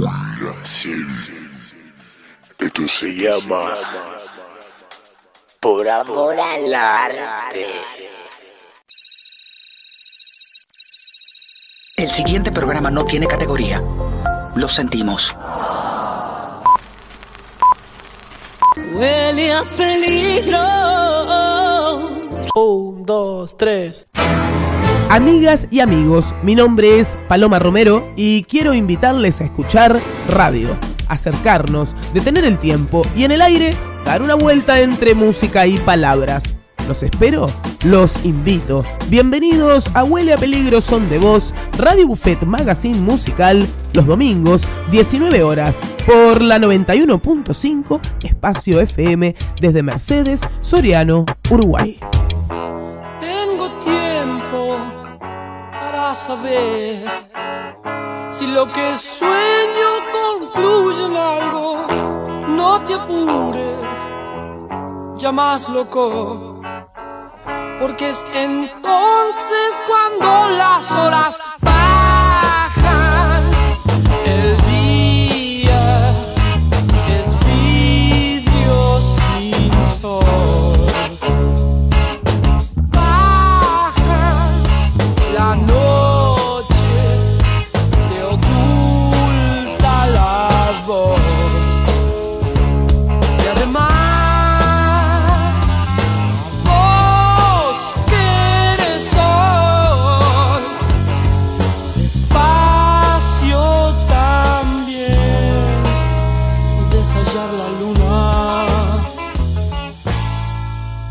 Brasil. Esto se llama Por amor al arte. El siguiente programa no tiene categoría. Lo sentimos. Huele a peligro. Un, dos, tres. Amigas y amigos, mi nombre es Paloma Romero y quiero invitarles a escuchar radio, acercarnos, detener el tiempo y en el aire dar una vuelta entre música y palabras. Los espero, los invito. Bienvenidos a Huele a Peligro Son de Voz, Radio Buffet Magazine Musical, los domingos, 19 horas, por la 91.5 Espacio FM desde Mercedes, Soriano, Uruguay. Saber si lo que sueño concluye en algo. No te apures, ya más loco. Porque es entonces cuando las horas bajan.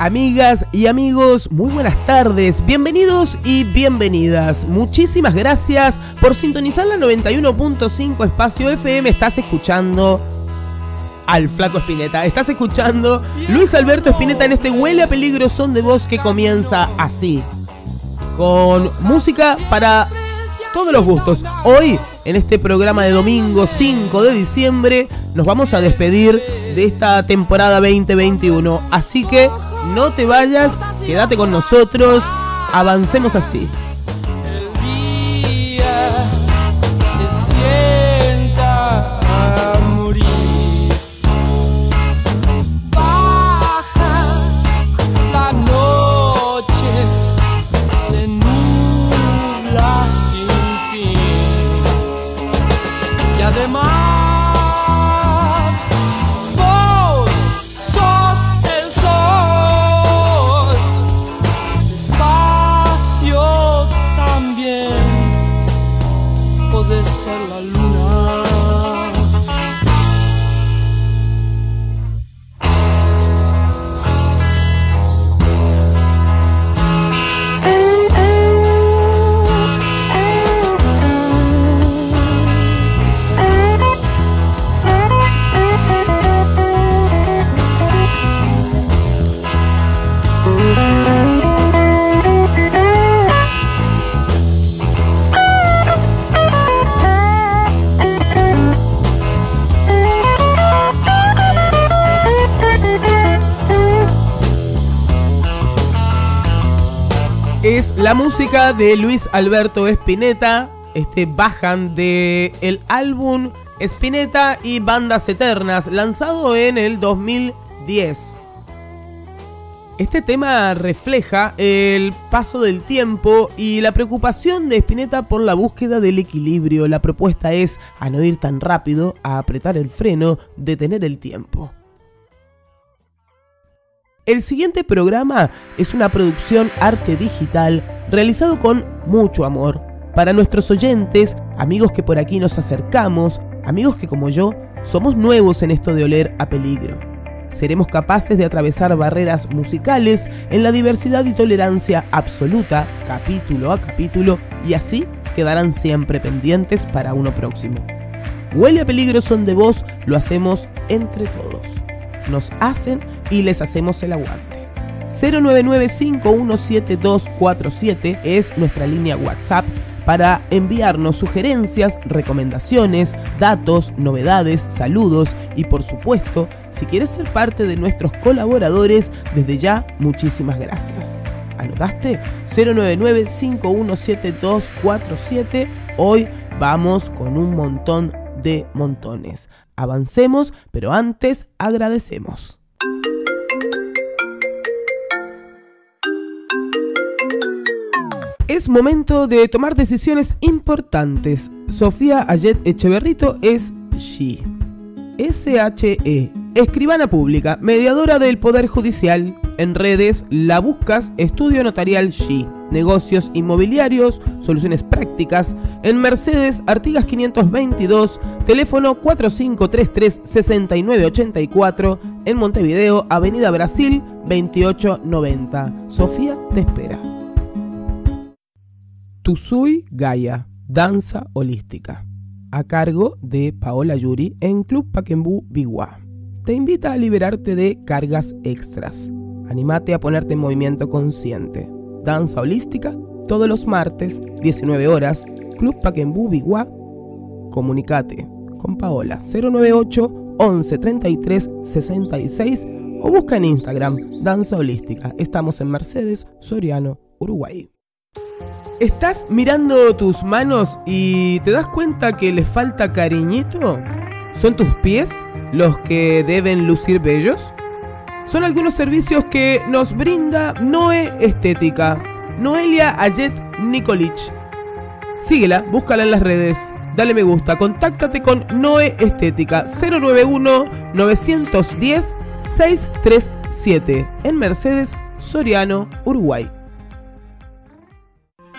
Amigas y amigos, muy buenas tardes, bienvenidos y bienvenidas. Muchísimas gracias por sintonizar la 91.5 Espacio FM. Estás escuchando al Flaco Espineta. Estás escuchando Luis Alberto Espineta en este Huele a Peligro Son de Voz que comienza así. Con música para todos los gustos. Hoy, en este programa de domingo 5 de diciembre, nos vamos a despedir de esta temporada 2021. Así que no te vayas, quédate con nosotros, avancemos así. La música de Luis Alberto Espineta, este bajan de el álbum Espineta y Bandas Eternas, lanzado en el 2010. Este tema refleja el paso del tiempo y la preocupación de Spinetta por la búsqueda del equilibrio. La propuesta es a no ir tan rápido, a apretar el freno, detener el tiempo. El siguiente programa es una producción arte digital realizado con mucho amor. Para nuestros oyentes, amigos que por aquí nos acercamos, amigos que como yo somos nuevos en esto de oler a peligro. Seremos capaces de atravesar barreras musicales en la diversidad y tolerancia absoluta, capítulo a capítulo, y así quedarán siempre pendientes para uno próximo. Huele a peligro son de voz, lo hacemos entre todos. Nos hacen y les hacemos el aguante. 099-517247 es nuestra línea WhatsApp para enviarnos sugerencias, recomendaciones, datos, novedades, saludos y por supuesto, si quieres ser parte de nuestros colaboradores, desde ya muchísimas gracias. ¿Anotaste? 099-517247. Hoy vamos con un montón de montones. Avancemos, pero antes agradecemos. Es momento de tomar decisiones importantes. Sofía Ayet Echeverrito es SHE. S-H-E. Escribana pública, mediadora del Poder Judicial. En redes la buscas Estudio Notarial SHE. Negocios inmobiliarios, soluciones prácticas. En Mercedes, Artigas 522, teléfono 4533-6984. En Montevideo, Avenida Brasil 2890. Sofía te espera. Tusui Gaia, danza holística, a cargo de Paola Yuri en Club Paquembú Biguá. Te invita a liberarte de cargas extras. Animate a ponerte en movimiento consciente. Danza holística, todos los martes, 19 horas, Club Paquembú Biguá. Comunicate con Paola 098 11 33 66 o busca en Instagram Danza Holística. Estamos en Mercedes, Soriano, Uruguay. ¿Estás mirando tus manos y te das cuenta que les falta cariñito? ¿Son tus pies los que deben lucir bellos? Son algunos servicios que nos brinda Noe Estética. Noelia Ayet Nikolich. Síguela, búscala en las redes. Dale me gusta, contáctate con Noe Estética 091 910 637 en Mercedes, Soriano, Uruguay.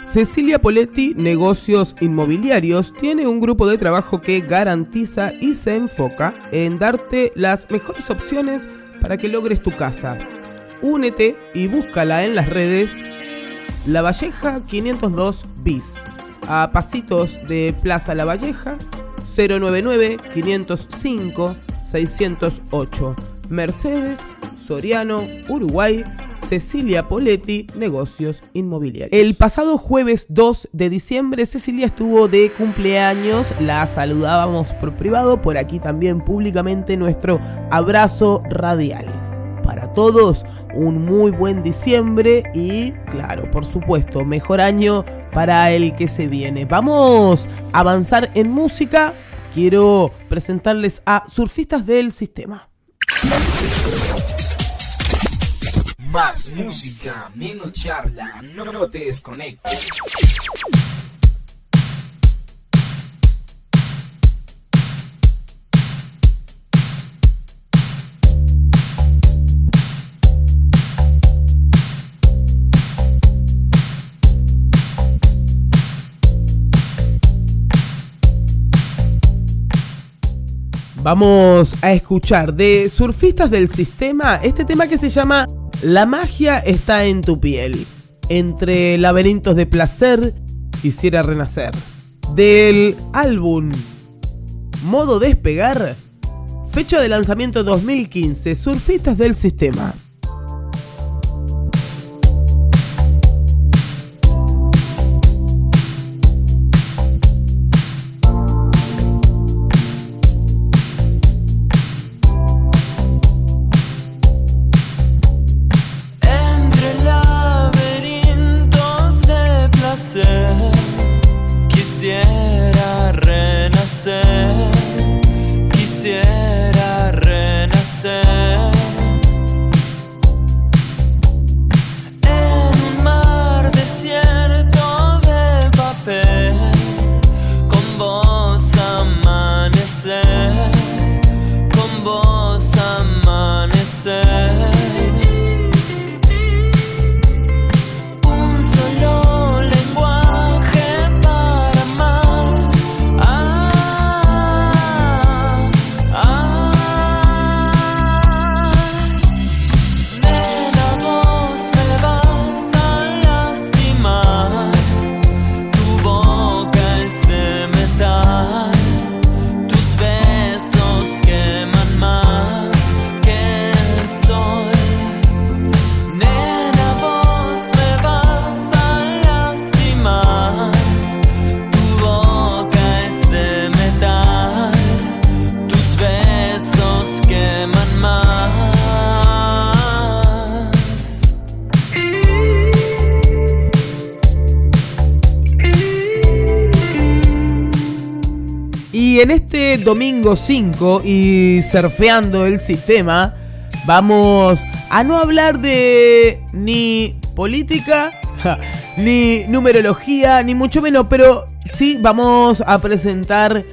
Cecilia Poletti Negocios Inmobiliarios tiene un grupo de trabajo que garantiza y se enfoca en darte las mejores opciones para que logres tu casa. Únete y búscala en las redes La Valleja 502 bis. A pasitos de Plaza La Valleja 099 505 608. Mercedes, Soriano, Uruguay Cecilia Poletti, negocios inmobiliarios. El pasado jueves 2 de diciembre, Cecilia estuvo de cumpleaños, la saludábamos por privado, por aquí también públicamente nuestro abrazo radial. Para todos, un muy buen diciembre y, claro, por supuesto, mejor año para el que se viene. Vamos a avanzar en música. Quiero presentarles a Surfistas del Sistema. Más música, menos charla, no te desconectes. Vamos a escuchar de Surfistas del Sistema este tema que se llama La magia está en tu piel. Entre laberintos de placer, quisiera renacer. Del álbum Modo Despegar, fecha de lanzamiento 2015, Surfistas del Sistema. 5.5 y surfeando el sistema, vamos a no hablar de ni política, ni numerología, ni mucho menos, pero sí vamos a presentar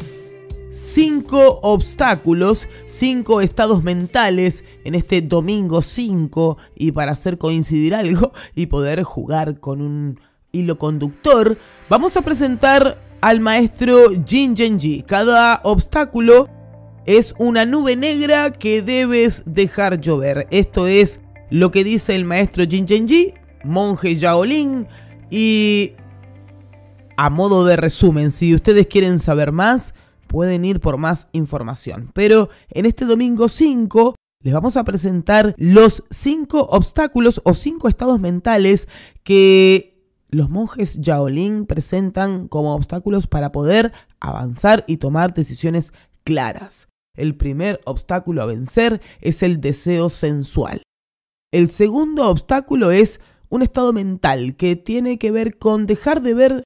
5 obstáculos, 5 estados mentales en este domingo 5 y para hacer coincidir algo y poder jugar con un hilo conductor, vamos a presentar al maestro Jin Genji. Cada obstáculo es una nube negra que debes dejar llover. Esto es lo que dice el maestro Jin Genji, monje Shaolin y a modo de resumen, si ustedes quieren saber más, pueden ir por más información. Pero en este domingo 5 les vamos a presentar los 5 obstáculos o 5 estados mentales que los monjes Shaolin presentan como obstáculos para poder avanzar y tomar decisiones claras. El primer obstáculo a vencer es el deseo sensual. El segundo obstáculo es un estado mental que tiene que ver con dejar de ver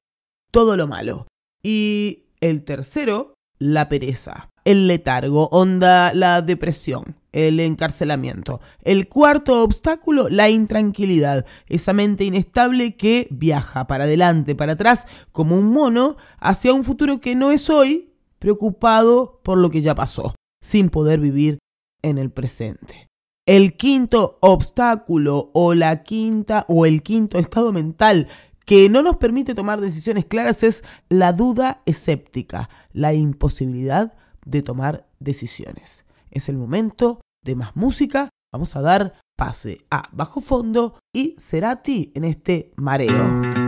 todo lo malo. Y el tercero la pereza, el letargo, onda la depresión, el encarcelamiento. El cuarto obstáculo, la intranquilidad, esa mente inestable que viaja para adelante, para atrás, como un mono, hacia un futuro que no es hoy, preocupado por lo que ya pasó, sin poder vivir en el presente. El quinto obstáculo o la quinta o el quinto estado mental que no nos permite tomar decisiones claras es la duda escéptica, la imposibilidad de tomar decisiones. Es el momento de más música. Vamos a dar pase a Bajo Fondo y Cerati en este mareo.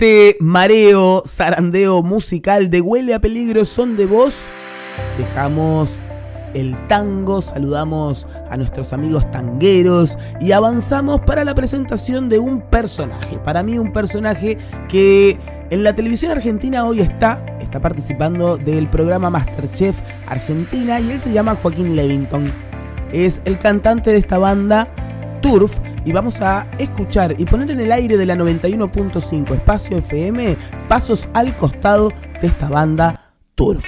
Este mareo, zarandeo musical de Huele a Peligro Son de Voz, dejamos el tango, saludamos a nuestros amigos tangueros y avanzamos para la presentación de un personaje. Para mí un personaje que en la televisión argentina hoy está, está participando del programa Masterchef Argentina y él se llama Joaquín Levington. Es el cantante de esta banda Turf y vamos a escuchar y poner en el aire de la 91.5 Espacio FM pasos al costado de esta banda Turf.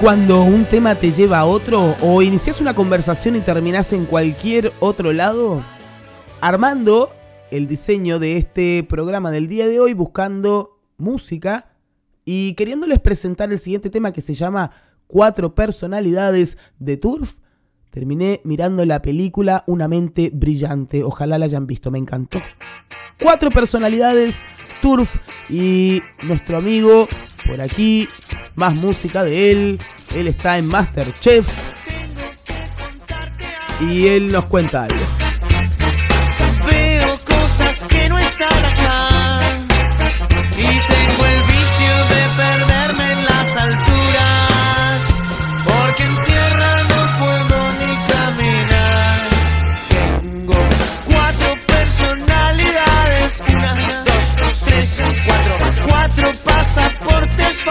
Cuando un tema te lleva a otro o inicias una conversación y terminás en cualquier otro lado? Armando el diseño de este programa del día de hoy buscando música y queriéndoles presentar el siguiente tema que se llama Cuatro personalidades de Turf. Terminé mirando la película Una mente brillante. Ojalá la hayan visto, me encantó. Cuatro personalidades, Turf y nuestro amigo por aquí, más música de él. Él está en Masterchef y él nos cuenta algo. Veo cosas que no están acá y tengo el vicio de perderme cuatro pasaportes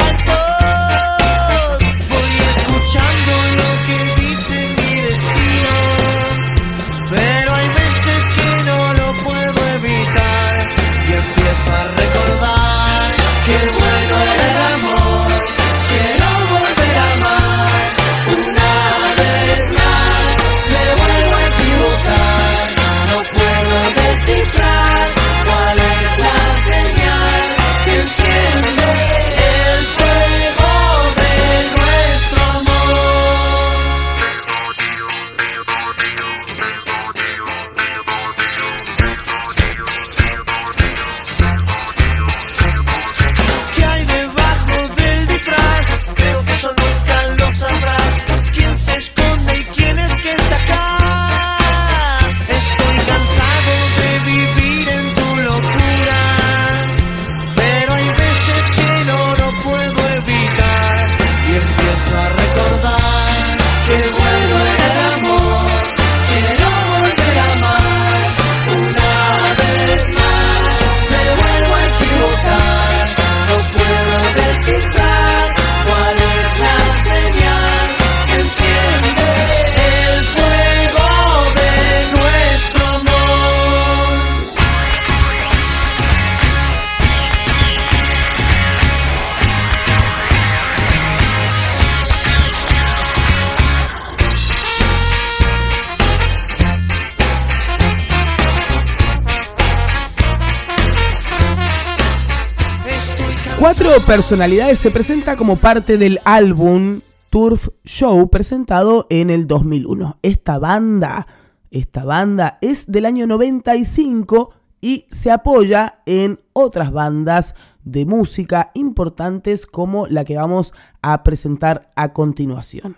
Personalidades se presenta como parte del álbum Turf Show presentado en el 2001. Esta banda, esta banda es del año 95 y se apoya en otras bandas de música importantes como la que vamos a presentar a continuación.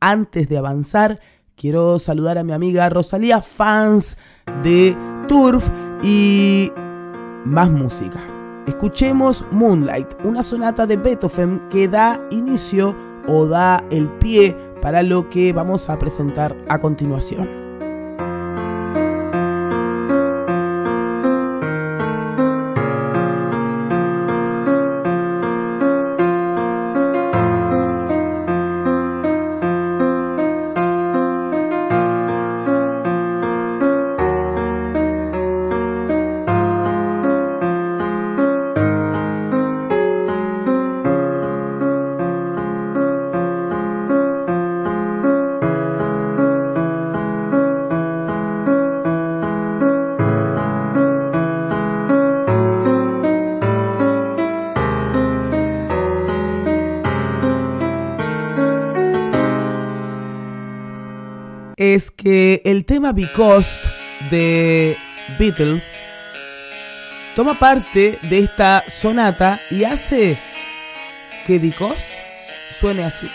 Antes de avanzar, quiero saludar a mi amiga Rosalía, fans de Turf y más música. Escuchemos Moonlight, una sonata de Beethoven que da inicio o da el pie para lo que vamos a presentar a continuación. Tema Because de Beatles toma parte de esta sonata y hace que Because suene así.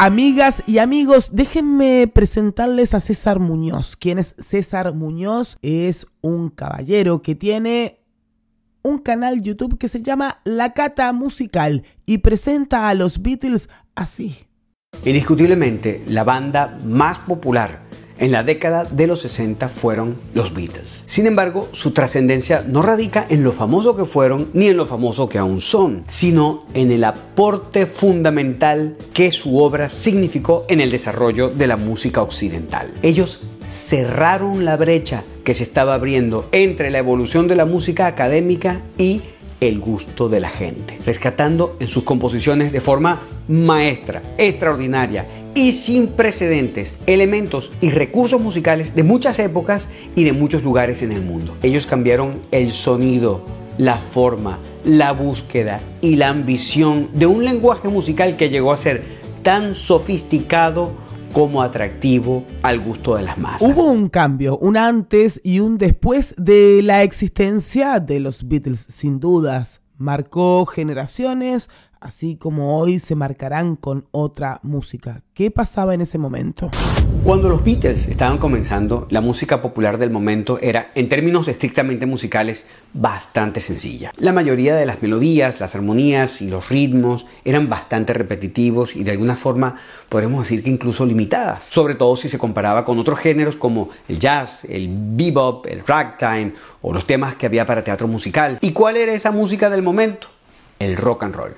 Amigas y amigos, déjenme presentarles a César Muñoz. ¿Quién es César Muñoz? Es un caballero que tiene un canal YouTube que se llama La Cata Musical y presenta a los Beatles así. Indiscutiblemente, la banda más popular en la década de los 60 fueron los Beatles. Sin embargo, su trascendencia no radica en lo famoso que fueron ni en lo famoso que aún son, sino en el aporte fundamental que su obra significó en el desarrollo de la música occidental. Ellos cerraron la brecha que se estaba abriendo entre la evolución de la música académica y el gusto de la gente, rescatando en sus composiciones de forma maestra, extraordinaria y sin precedentes elementos y recursos musicales de muchas épocas y de muchos lugares en el mundo. Ellos cambiaron el sonido, la forma, la búsqueda y la ambición de un lenguaje musical que llegó a ser tan sofisticado como atractivo al gusto de las masas. Hubo un cambio, un antes y un después de la existencia de los Beatles, sin dudas. Marcó generaciones, así como hoy se marcarán con otra música. ¿Qué pasaba en ese momento? Cuando los Beatles estaban comenzando, la música popular del momento era, en términos estrictamente musicales, bastante sencilla. La mayoría de las melodías, las armonías y los ritmos eran bastante repetitivos y de alguna forma podemos decir que incluso limitadas, sobre todo si se comparaba con otros géneros como el jazz, el bebop, el ragtime o los temas que había para teatro musical. ¿Y cuál era esa música del momento? El rock and roll.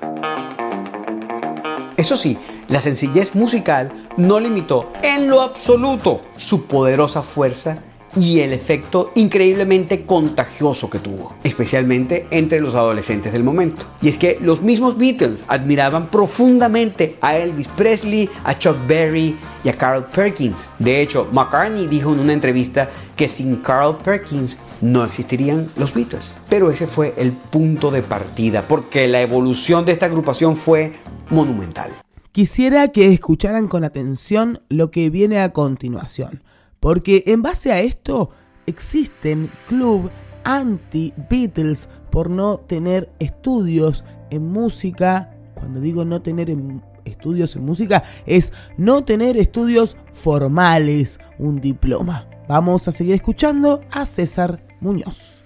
Eso sí, la sencillez musical no limitó en lo absoluto su poderosa fuerza y el efecto increíblemente contagioso que tuvo, especialmente entre los adolescentes del momento. Y es que los mismos Beatles admiraban profundamente a Elvis Presley, a Chuck Berry y a Carl Perkins. De hecho, McCartney dijo en una entrevista que sin Carl Perkins no existirían los Beatles. Pero ese fue el punto de partida, porque la evolución de esta agrupación fue monumental. Quisiera que escucharan con atención lo que viene a continuación, porque en base a esto existen club anti-Beatles por no tener estudios en música. Cuando digo no tener en- estudios en música, es no tener estudios formales, un diploma. Vamos a seguir escuchando a César Muñoz.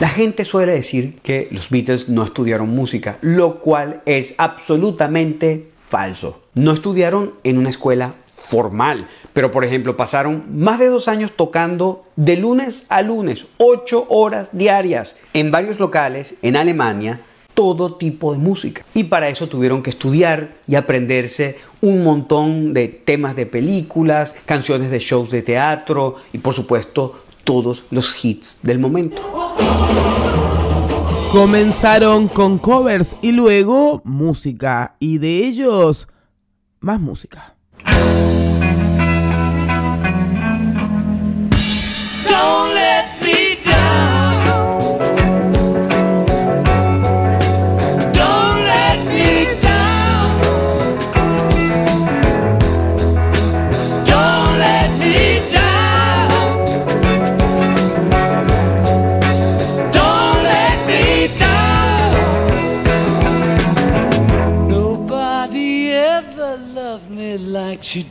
La gente suele decir que los Beatles no estudiaron música, lo cual es absolutamente falso. No estudiaron en una escuela formal, pero por ejemplo pasaron más de dos años tocando de lunes a lunes, ocho horas diarias, en varios locales en Alemania, todo tipo de música. Y para eso tuvieron que estudiar y aprenderse un montón de temas de películas, canciones de shows de teatro y por supuesto todos los hits del momento. Comenzaron con covers y luego música, y de ellos más música.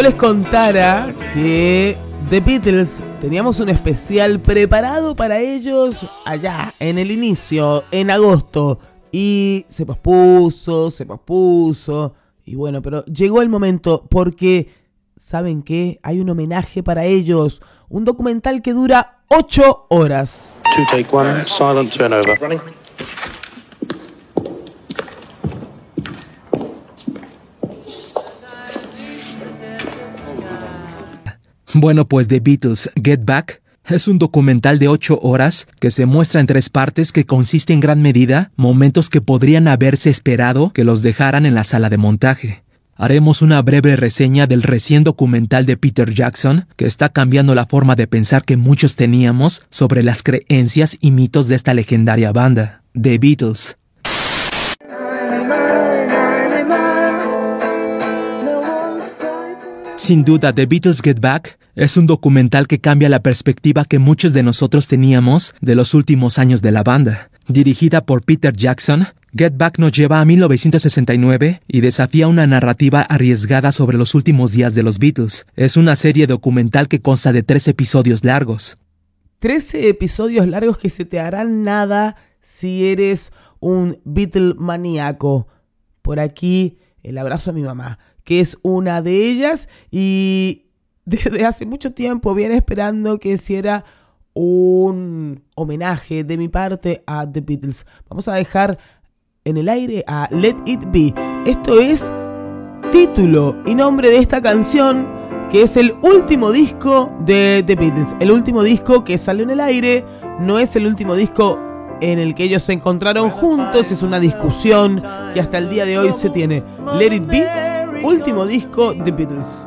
Yo les contara que The Beatles teníamos un especial preparado para ellos allá, en el inicio, en agosto, y se pospuso, se pospuso, y bueno, pero llegó el momento porque, ¿saben qué? Hay un homenaje para ellos, un documental que dura 8 horas. Two take one, silent turnover. Bueno, pues The Beatles Get Back es un documental de 8 horas que se muestra en tres partes que consiste en gran medida momentos que podrían haberse esperado que los dejaran en la sala de montaje. Haremos una breve reseña del recién documental de Peter Jackson, que está cambiando la forma de pensar que muchos teníamos sobre las creencias y mitos de esta legendaria banda, The Beatles. Sin duda, The Beatles Get Back es un documental que cambia la perspectiva que muchos de nosotros teníamos de los últimos años de la banda. Dirigida por Peter Jackson, Get Back nos lleva a 1969 y desafía una narrativa arriesgada sobre los últimos días de los Beatles. Es una serie documental que consta de tres episodios largos. 13 episodios largos que se te harán nada si eres un Beatle maníaco. Por aquí el abrazo a mi mamá, que es una de ellas y desde hace mucho tiempo viene esperando que hiciera un homenaje de mi parte a The Beatles. Vamos a dejar en el aire a Let It Be. Esto es título y nombre de esta canción que es el último disco de The Beatles. El último disco que salió en el aire. No es el último disco en el que ellos se encontraron juntos. Es una discusión que hasta el día de hoy se tiene. Let It Be, último disco de Beatles.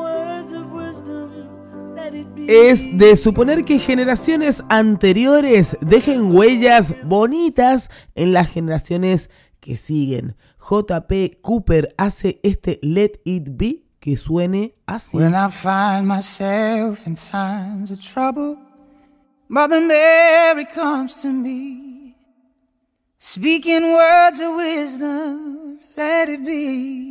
Es de suponer que generaciones anteriores dejen huellas bonitas en las generaciones que siguen. JP Cooper hace este Let It Be que suene así. When I find myself in times of trouble, Mother Mary comes to me, speaking words of wisdom, let it be.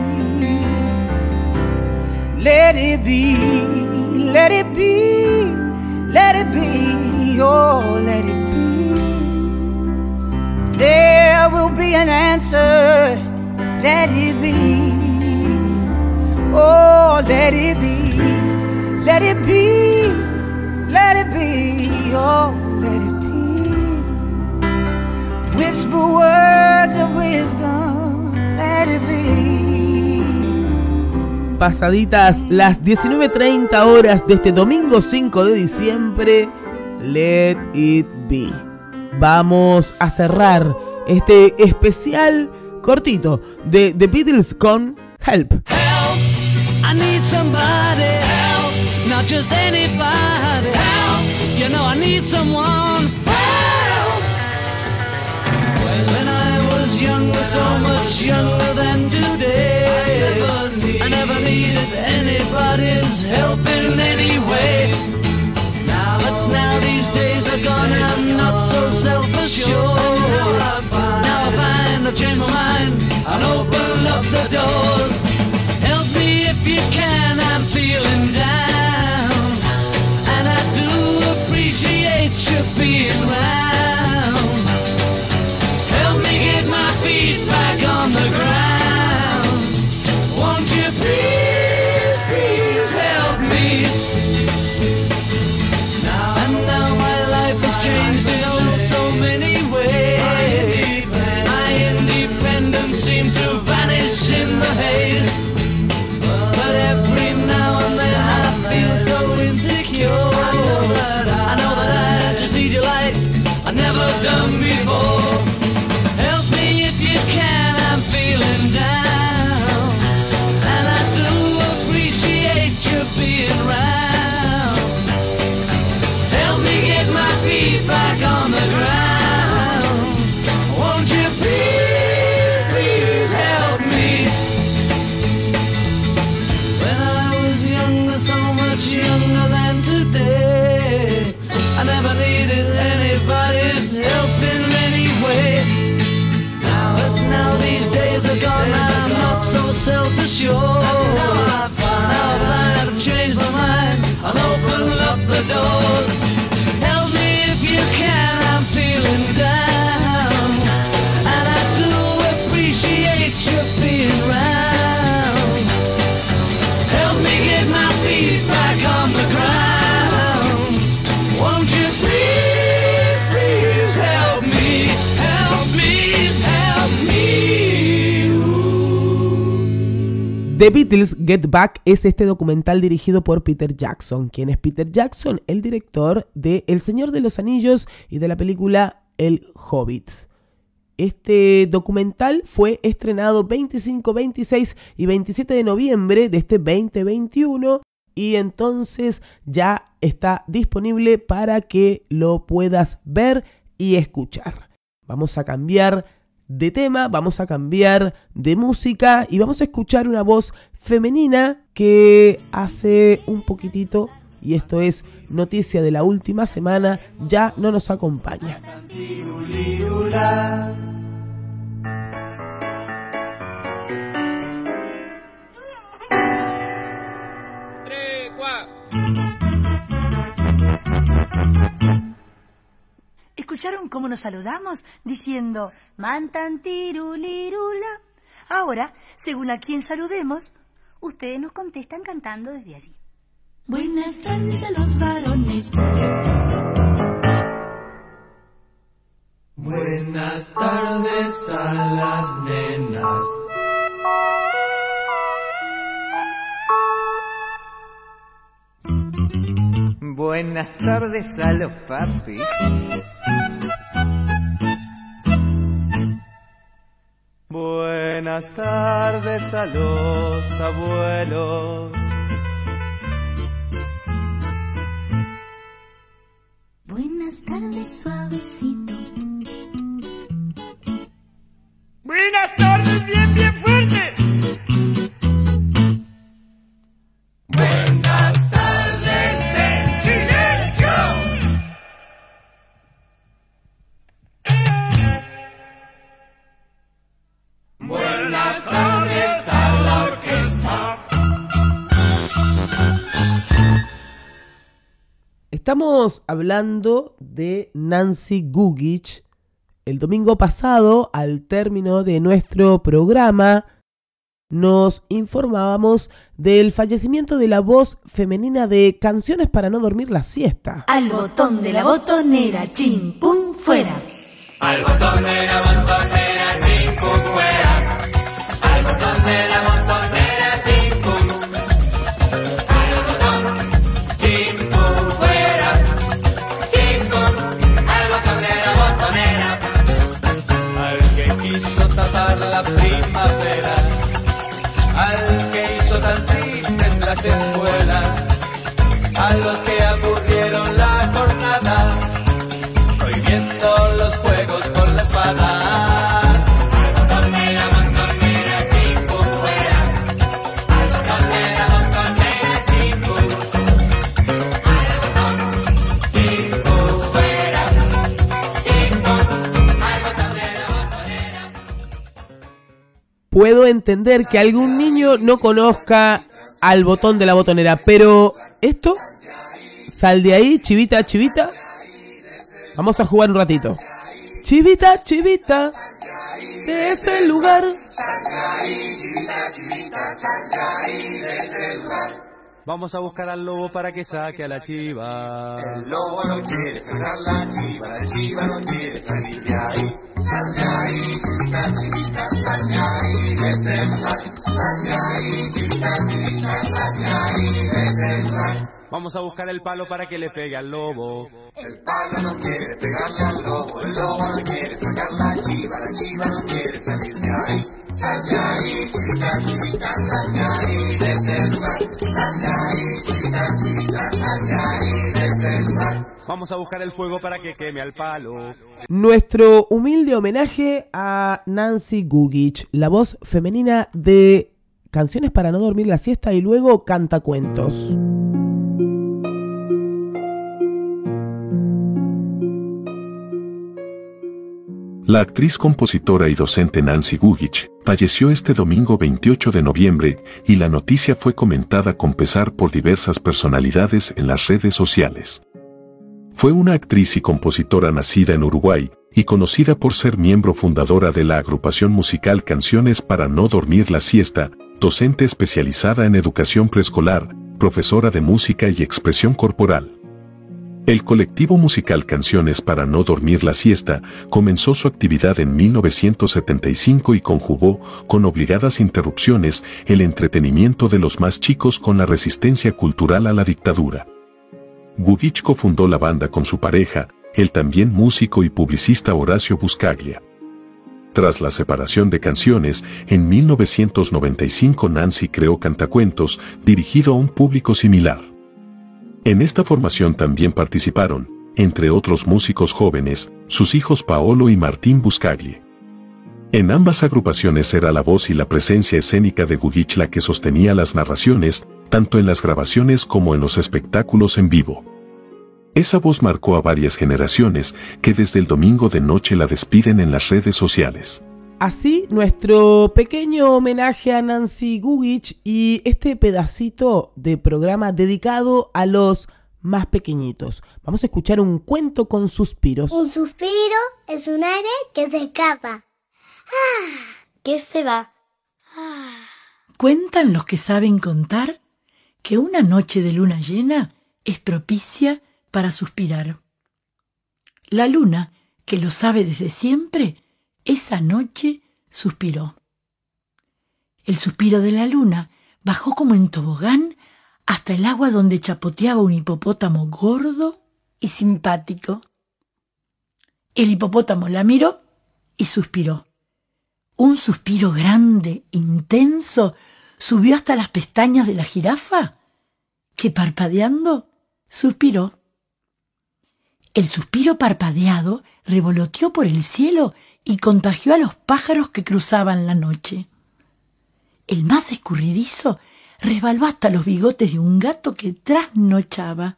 Let it be, let it be, let it be, oh, let it be. There will be an answer, let it be. Oh, let it be, let it be, let it be, oh, let it be. Whisper words of wisdom, let it be. Pasaditas las 19.30 horas de este domingo 5 de diciembre, Let It Be. Vamos a cerrar este especial cortito de The Beatles con Help. I need somebody help, not just anybody help. You know I need someone help. When I was younger, so much younger than today, anybody's help in any way. The Beatles Get Back es este documental dirigido por Peter Jackson. ¿Quién es Peter Jackson? El director de El Señor de los Anillos y de la película El Hobbit. Este documental fue estrenado 25, 26 y 27 de noviembre de este 2021 y entonces ya está disponible para que lo puedas ver y escuchar. Vamos a cambiar de tema, vamos a cambiar de música y vamos a escuchar una voz femenina que hace un poquitito, y esto es noticia de la última semana, ya no nos acompaña. ¿Escucharon cómo nos saludamos? Diciendo mantantirulirula. Ahora, según a quien saludemos, ustedes nos contestan cantando desde allí. Buenas tardes a los varones. Buenas tardes a las nenas. Buenas tardes a los papis. Buenas tardes a los abuelos. Buenas tardes, suavecito. Buenas tardes, bien, bien fuerte. Estamos hablando de Nancy Gugich. El domingo pasado, al término de nuestro programa, nos informábamos del fallecimiento de la voz femenina de Canciones para no dormir la siesta. Al botón de la botonera, chim, pum, fuera. Al botón de la botonera, chim, pum, fuera. Al botón de la botonera, los que aburrieron la jornada, prohibiendo los juegos con la espada. Puedo entender que algún niño no conozca al botón de la botonera, pero esto, sal de ahí, chivita, chivita. Vamos a jugar un ratito. Chivita, chivita, de ese lugar. Vamos a buscar al lobo para que saque a la chiva. El lobo no quiere sacar la chiva, la chiva no quiere salir de ahí. Sal de ahí, chivita, chivita, sal de ahí de ese lugar. Vamos a buscar el palo para que le pegue al lobo. El palo no quiere pegarle al lobo, el lobo no quiere sacar la chiva, la chiva no quiere salir de ahí. Sal de ahí, chivita, sal de ahí de ese lugar. Sal de ahí, sal de ahí de ese lugar. Vamos a buscar el fuego para que queme al palo. Nuestro humilde homenaje a Nancy Gugich, la voz femenina de Canciones para no dormir la siesta y luego Cantacuentos. La actriz, compositora y docente Nancy Gugich falleció este domingo 28 de noviembre y la noticia fue comentada con pesar por diversas personalidades en las redes sociales. Fue una actriz y compositora nacida en Uruguay y conocida por ser miembro fundadora de la agrupación musical Canciones para no dormir la siesta, docente especializada en educación preescolar, profesora de música y expresión corporal. El colectivo musical Canciones para no dormir la siesta comenzó su actividad en 1975 y conjugó, con obligadas interrupciones, el entretenimiento de los más chicos con la resistencia cultural a la dictadura. Gugich fundó la banda con su pareja, el también músico y publicista Horacio Buscaglia. Tras la separación de canciones, en 1995 Nancy creó Cantacuentos, dirigido a un público similar. En esta formación también participaron, entre otros músicos jóvenes, sus hijos Paolo y Martín Buscaglia. En ambas agrupaciones era la voz y la presencia escénica de Gugich la que sostenía las narraciones, tanto en las grabaciones como en los espectáculos en vivo. Esa voz marcó a varias generaciones que desde el domingo de noche la despiden en las redes sociales. Así, nuestro pequeño homenaje a Nancy Gugich y este pedacito de programa dedicado a los más pequeñitos. Vamos a escuchar un cuento con suspiros. Un suspiro es un aire que se escapa. Ah, que se va. Cuentan los que saben contar que una noche de luna llena es propicia para suspirar. La luna, que lo sabe desde siempre, esa noche suspiró. El suspiro de la luna bajó como en tobogán hasta el agua donde chapoteaba un hipopótamo gordo y simpático. El hipopótamo la miró y suspiró. Un suspiro grande, intenso, subió hasta las pestañas de la jirafa, que parpadeando suspiró. El suspiro parpadeado revoloteó por el cielo y contagió a los pájaros que cruzaban la noche. El más escurridizo resbaló hasta los bigotes de un gato que trasnochaba.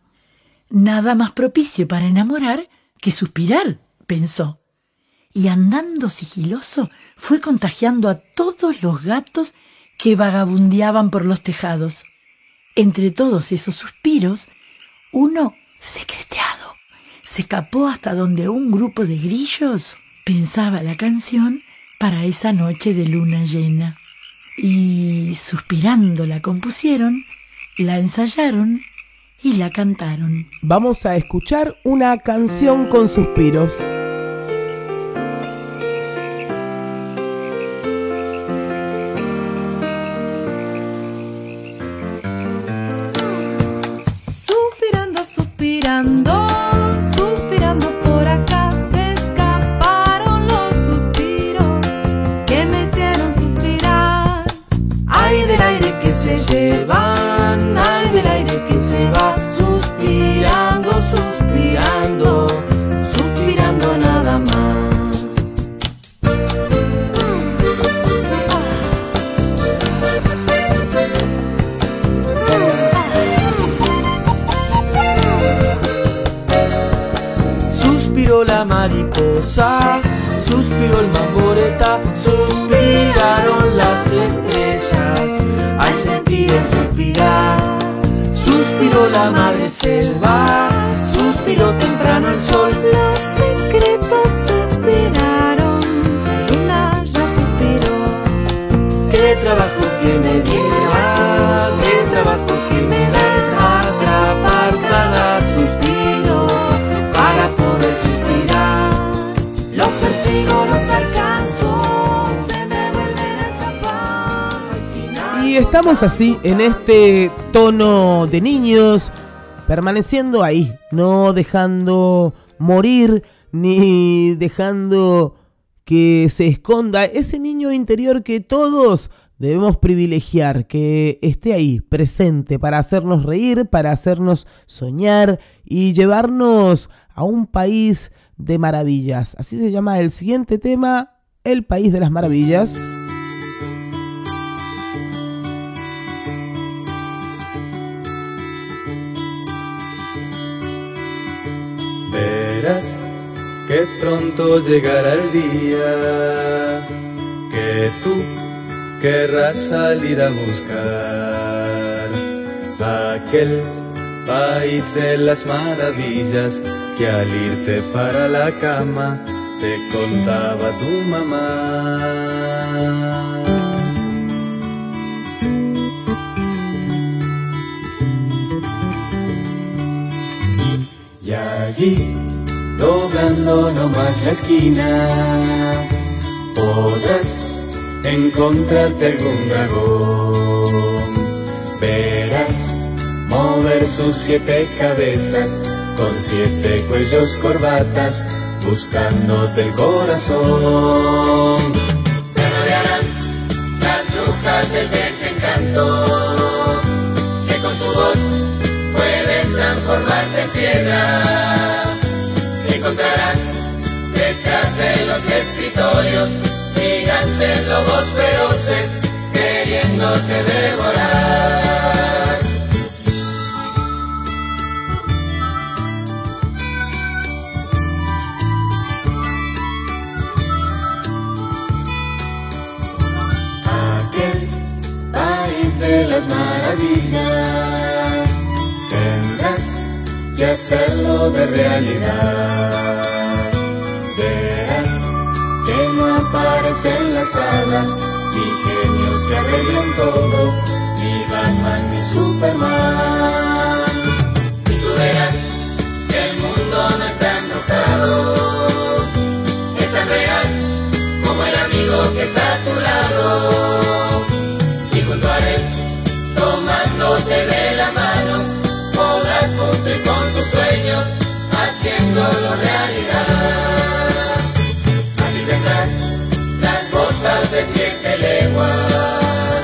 Nada más propicio para enamorar que suspirar, pensó. Y andando sigiloso fue contagiando a todos los gatos que vagabundeaban por los tejados. Entre todos esos suspiros, uno secreteado se escapó hasta donde un grupo de grillos pensaba la canción para esa noche de luna llena. Y suspirando la compusieron, la ensayaron y la cantaron. Vamos a escuchar una canción con suspiros. Así, en este tono de niños, permaneciendo ahí, no dejando morir, ni dejando que se esconda ese niño interior que todos debemos privilegiar, que esté ahí, presente, para hacernos reír, para hacernos soñar y llevarnos a un país de maravillas. Así se llama el siguiente tema, El País de las Maravillas. Que pronto llegará el día que tú querrás salir a buscar aquel país de las maravillas que al irte para la cama te contaba tu mamá. Ya allí, doblando nomás la esquina, podrás encontrarte algún dragón. Verás mover sus siete cabezas con siete cuellos corbatas, buscándote el corazón. Te rodearán las brujas del desencanto, que con su voz pueden transformarte en piedra. Encontrarás detrás de los escritorios gigantes lobos feroces queriéndote devorar. aquel país de las maravillas. Que hacerlo de realidad. Verás que no aparecen las hadas, ni genios que arreglan todo, ni Batman ni Superman. Y tú verás que el mundo no está embrujado, es tan real como el amigo que está a tu lado. Y junto a él, tomándote de la mano, con tus sueños, haciéndolo realidad. Así tendrás las botas de siete leguas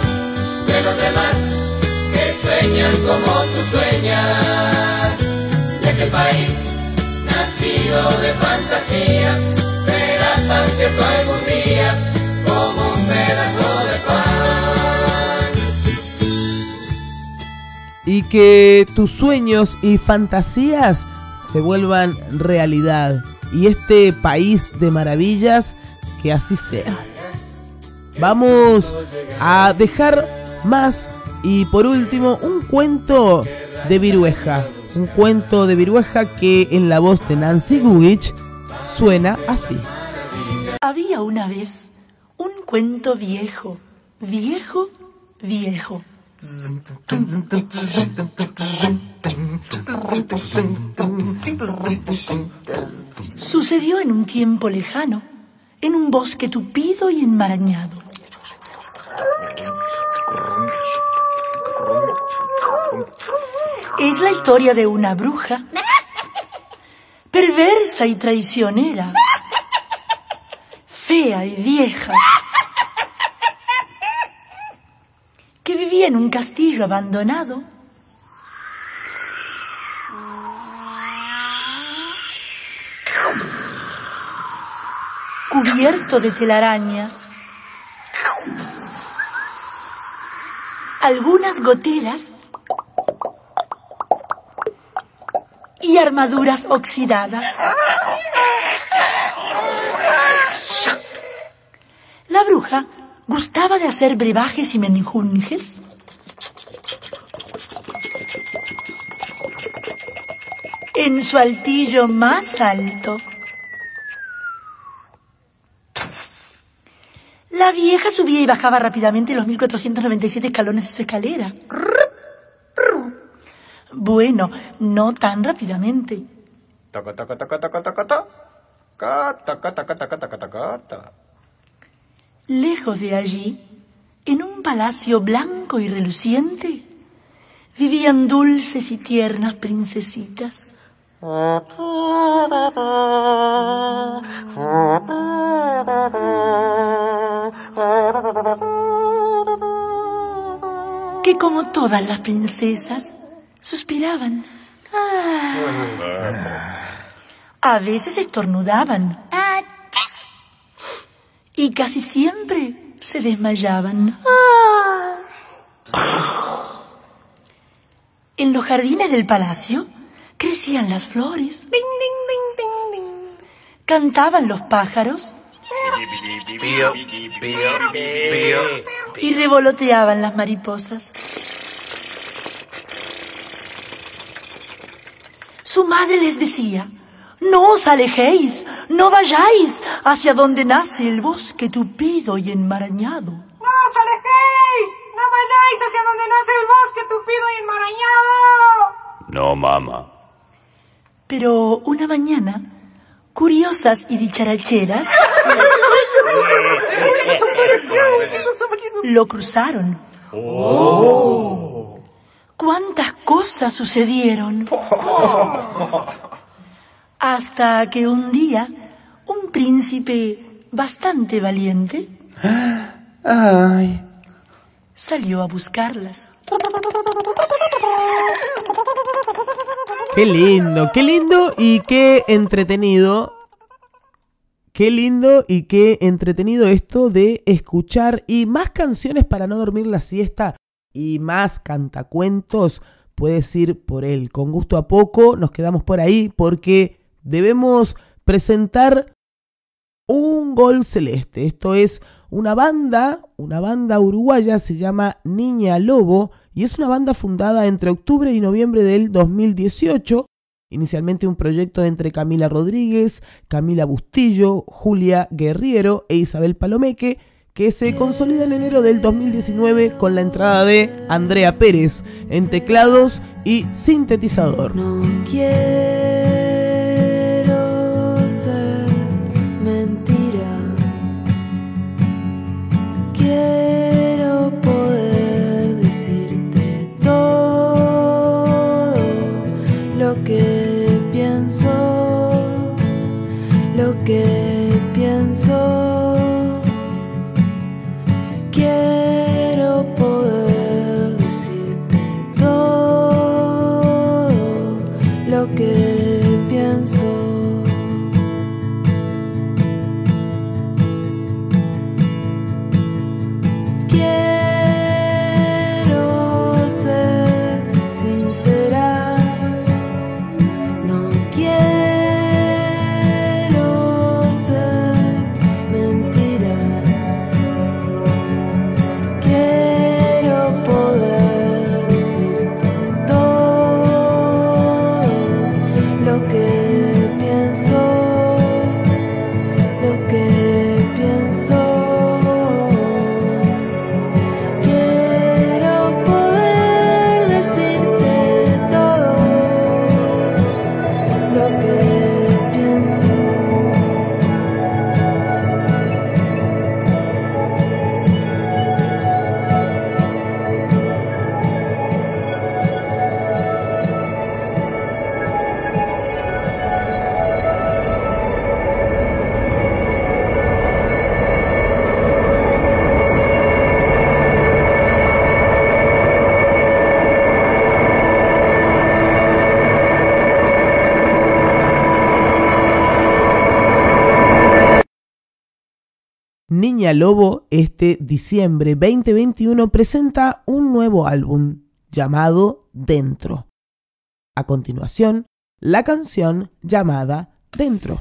de los demás que sueñan como tú sueñas. De que el país nacido de fantasía será tan cierto algún día como un pedazo de pan. Y que tus sueños y fantasías se vuelvan realidad. Y este país de maravillas, que así sea. Vamos a dejar más y por último un cuento de Virueja. Un cuento de Virueja que en la voz de Nancy Gugich suena así. Había una vez un cuento viejo, viejo, viejo. Sucedió en un tiempo lejano, en un bosque tupido y enmarañado. Es la historia de una bruja, perversa y traicionera, fea y vieja, en un castillo abandonado. cubierto de telarañas, algunas goteras y armaduras oxidadas. La bruja gustaba de hacer brebajes y menjunjes. En su altillo más alto. La vieja subía y bajaba rápidamente los 1497 escalones de su escalera. Bueno, no tan rápidamente. Lejos de allí, en un palacio blanco y reluciente, vivían dulces y tiernas princesitas. Que como todas las princesas, suspiraban. A veces estornudaban. Y casi siempre se desmayaban. En los jardines del palacio crecían las flores. Cantaban los pájaros y revoloteaban las mariposas. Su madre les decía, no os alejéis, no vayáis hacia donde nace el bosque tupido y enmarañado. ¡No os alejéis! ¡No vayáis hacia donde nace el bosque tupido y enmarañado! No, mamá. Pero una mañana, curiosas y dicharacheras, lo cruzaron. ¿Cuántas cosas sucedieron? Hasta que un día, un príncipe bastante valiente Ay. salió a buscarlas. Qué lindo, qué lindo y qué entretenido. Qué lindo y qué entretenido esto de escuchar y más canciones para no dormir la siesta y más cantacuentos. Puedes ir por él. Con gusto a poco nos quedamos por ahí porque debemos presentar un gol celeste. Esto es una banda, una banda uruguaya, se llama Niña Lobo y es una banda fundada entre octubre y noviembre del 2018. Inicialmente un proyecto entre Camila Rodríguez, Camila Bustillo, Julia Guerriero e Isabel Palomeque, que se consolida en enero del 2019 con la entrada de Andrea Pérez en teclados y sintetizador. Quiero Niña Lobo este diciembre 2021 presenta un nuevo álbum llamado Dentro. A continuación, la canción llamada Dentro.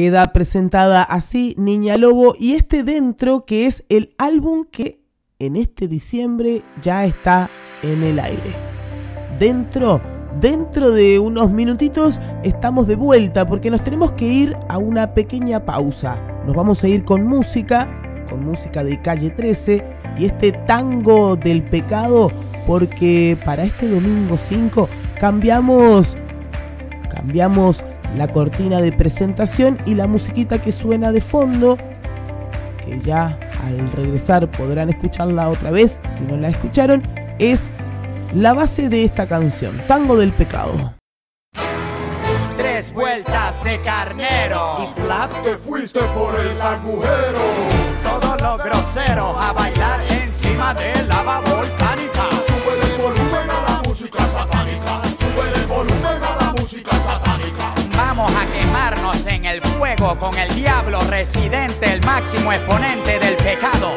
Queda presentada así Niña Lobo y este dentro que es el álbum que en este diciembre ya está en el aire. Dentro, dentro de unos minutitos estamos de vuelta porque nos tenemos que ir a una pequeña pausa. Nos vamos a ir con música, con música de calle 13 y este tango del pecado porque para este domingo 5 cambiamos cambiamos la cortina de presentación y la musiquita que suena de fondo que ya al regresar podrán escucharla otra vez si no la escucharon es la base de esta canción Tango del pecado Tres vueltas de carnero y flap te fuiste por el agujero. Todos los groseros a bailar encima de lava volcánica. Sube el volumen a la música satánica. Sube el volumen a la música satánica. Vamos a quemarnos en el fuego con el diablo residente, el máximo exponente del pecado.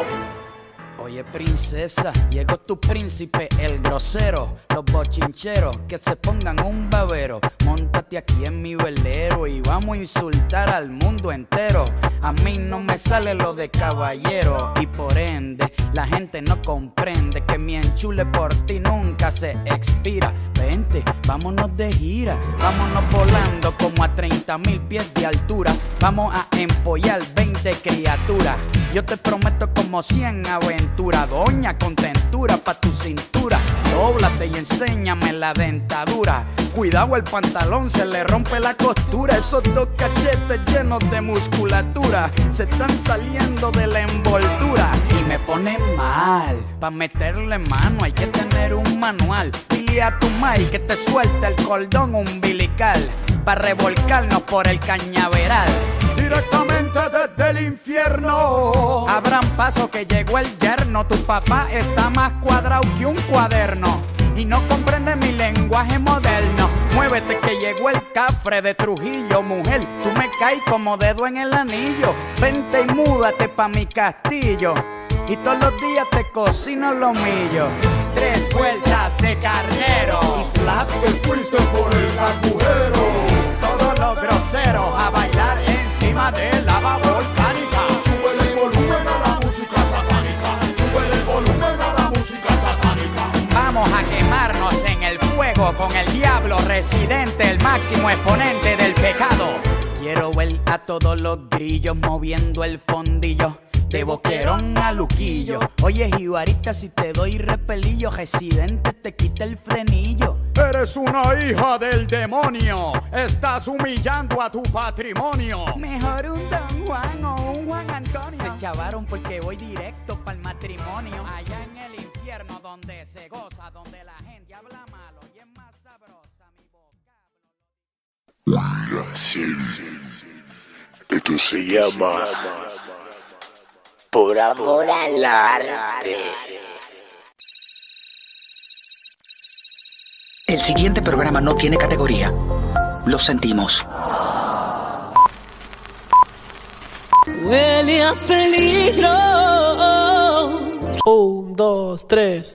Oye princesa, llegó tu príncipe, el grosero, los bochincheros que se pongan un babero. Móntate aquí en mi velero y vamos a insultar al mundo entero. A mí no me sale lo de caballero y por ende la gente no comprende que mi enchule por ti nunca se expira. Vente, vámonos de gira, vámonos volando como a 30 mil pies de altura. Vamos a empollar 20 criaturas. Yo te prometo como 100 aventuras, doña contentura pa' tu cintura. Dóblate y enséñame la dentadura. Cuidado el pantalón, se le rompe la costura. Esos dos cachetes llenos de musculatura se están saliendo de la envoltura. Y me pone mal, pa' meterle mano hay que tener un manual. Dile a tu mai que te suelte el cordón umbilical. Pa' revolcarnos por el cañaveral. Directamente desde el infierno. Abran paso que llegó el yerno. Tu papá está más cuadrado que un cuaderno. Y no comprende mi lenguaje moderno. Muévete que llegó el cafre de Trujillo, mujer. Tú me caes como dedo en el anillo. Vente y múdate pa' mi castillo. Y todos los días te cocino lo mío. Tres vueltas de carnero. Y flap te fuiste por el agujero. Todos los groseros a bailar encima de lava volcánica. Sube el volumen a la música satánica. Sube el volumen a la música satánica. Vamos a quemarnos en el fuego con el diablo residente, el máximo exponente del pecado. Quiero ver a todos los grillos moviendo el fondillo. De boquerón a luquillo. Oye, jibarita, si te doy repelillo, residente te quita el frenillo. Eres una hija del demonio. Estás humillando a tu patrimonio. Mejor un Don Juan o un Juan Antonio. Se chavaron porque voy directo para el matrimonio. Allá en el infierno donde se goza, donde la gente habla malo y es más sabrosa mi boca. Brasil. Esto se llama Por amor al arte. El siguiente programa no tiene categoría. Lo sentimos. Huele a peligro. Un, dos, tres.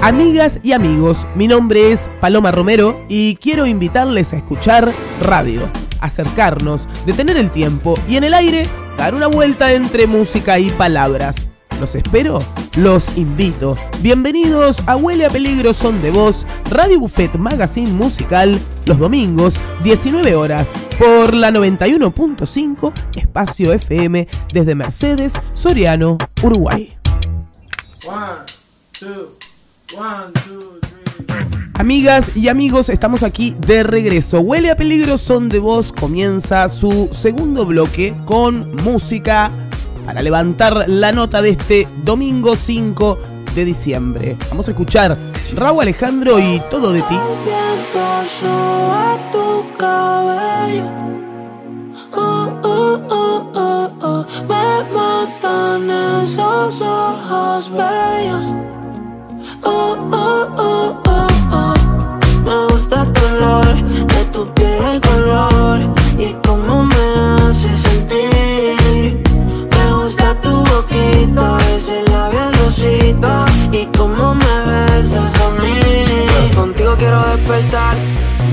Amigas y amigos, mi nombre es Paloma Romero y quiero invitarles a escuchar radio, acercarnos, detener el tiempo y en el aire dar una vuelta entre música y palabras. Los espero, los invito. Bienvenidos a Huele a Peligro Son de Voz, Radio Buffet Magazine Musical, los domingos, 19 horas, por la 91.5 Espacio FM desde Mercedes, Soriano, Uruguay. One, two, one, two, Amigas y amigos, estamos aquí de regreso. Huele a peligro, son de voz. Comienza su segundo bloque con música para levantar la nota de este domingo 5 de diciembre. Vamos a escuchar Raúl Alejandro y todo de ti. Oh. Oh, oh, oh, oh, Me gusta el color de tu piel, el color y cómo me hace sentir. Me gusta tu boquita, ese labial rosita y cómo me besas a mí. Contigo quiero despertar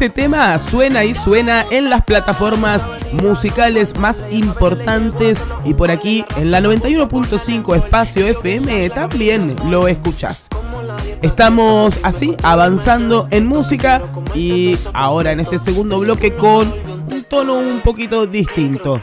Este tema suena y suena en las plataformas musicales más importantes y por aquí en la 91.5 Espacio FM también lo escuchás. Estamos así avanzando en música y ahora en este segundo bloque con un tono un poquito distinto.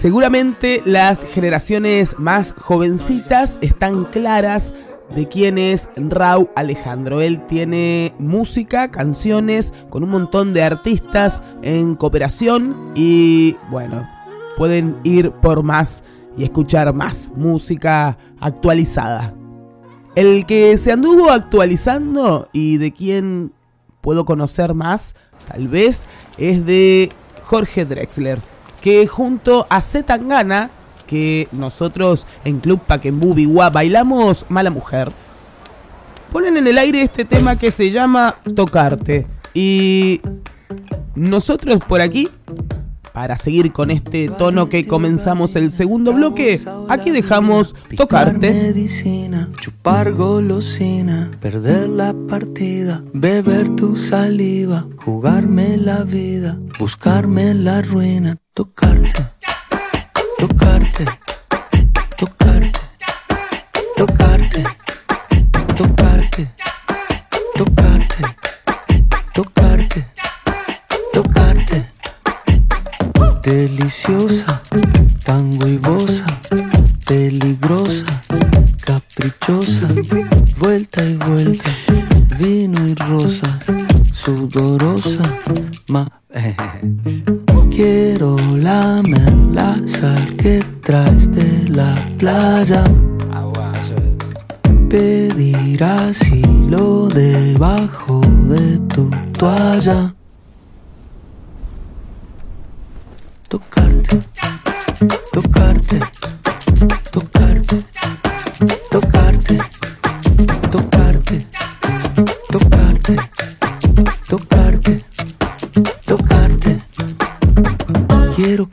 Seguramente las generaciones más jovencitas están claras de quién es Raúl Alejandro. Él tiene música, canciones con un montón de artistas en cooperación y bueno, pueden ir por más y escuchar más música actualizada. El que se anduvo actualizando y de quien puedo conocer más, tal vez, es de Jorge Drexler, que junto a Zetangana, que nosotros en Club Paquembú Biguá bailamos Mala Mujer, ponen en el aire este tema que se llama Tocarte. Y nosotros por aquí, para seguir con este tono que comenzamos el segundo bloque, aquí dejamos Tocarte. medicina, chupar golosina, perder la partida, beber tu saliva, jugarme la vida, buscarme la ruina, tocarte, tocarte, tocarte, tocarte, tocarte, tocarte, tocarte, tocarte. Deliciosa, tan huevosa, peligrosa, caprichosa, vuelta y vuelta, vino y rosa, sudorosa, ma. Quiero lamer la sal que traes de la playa. Pedir asilo debajo de tu toalla.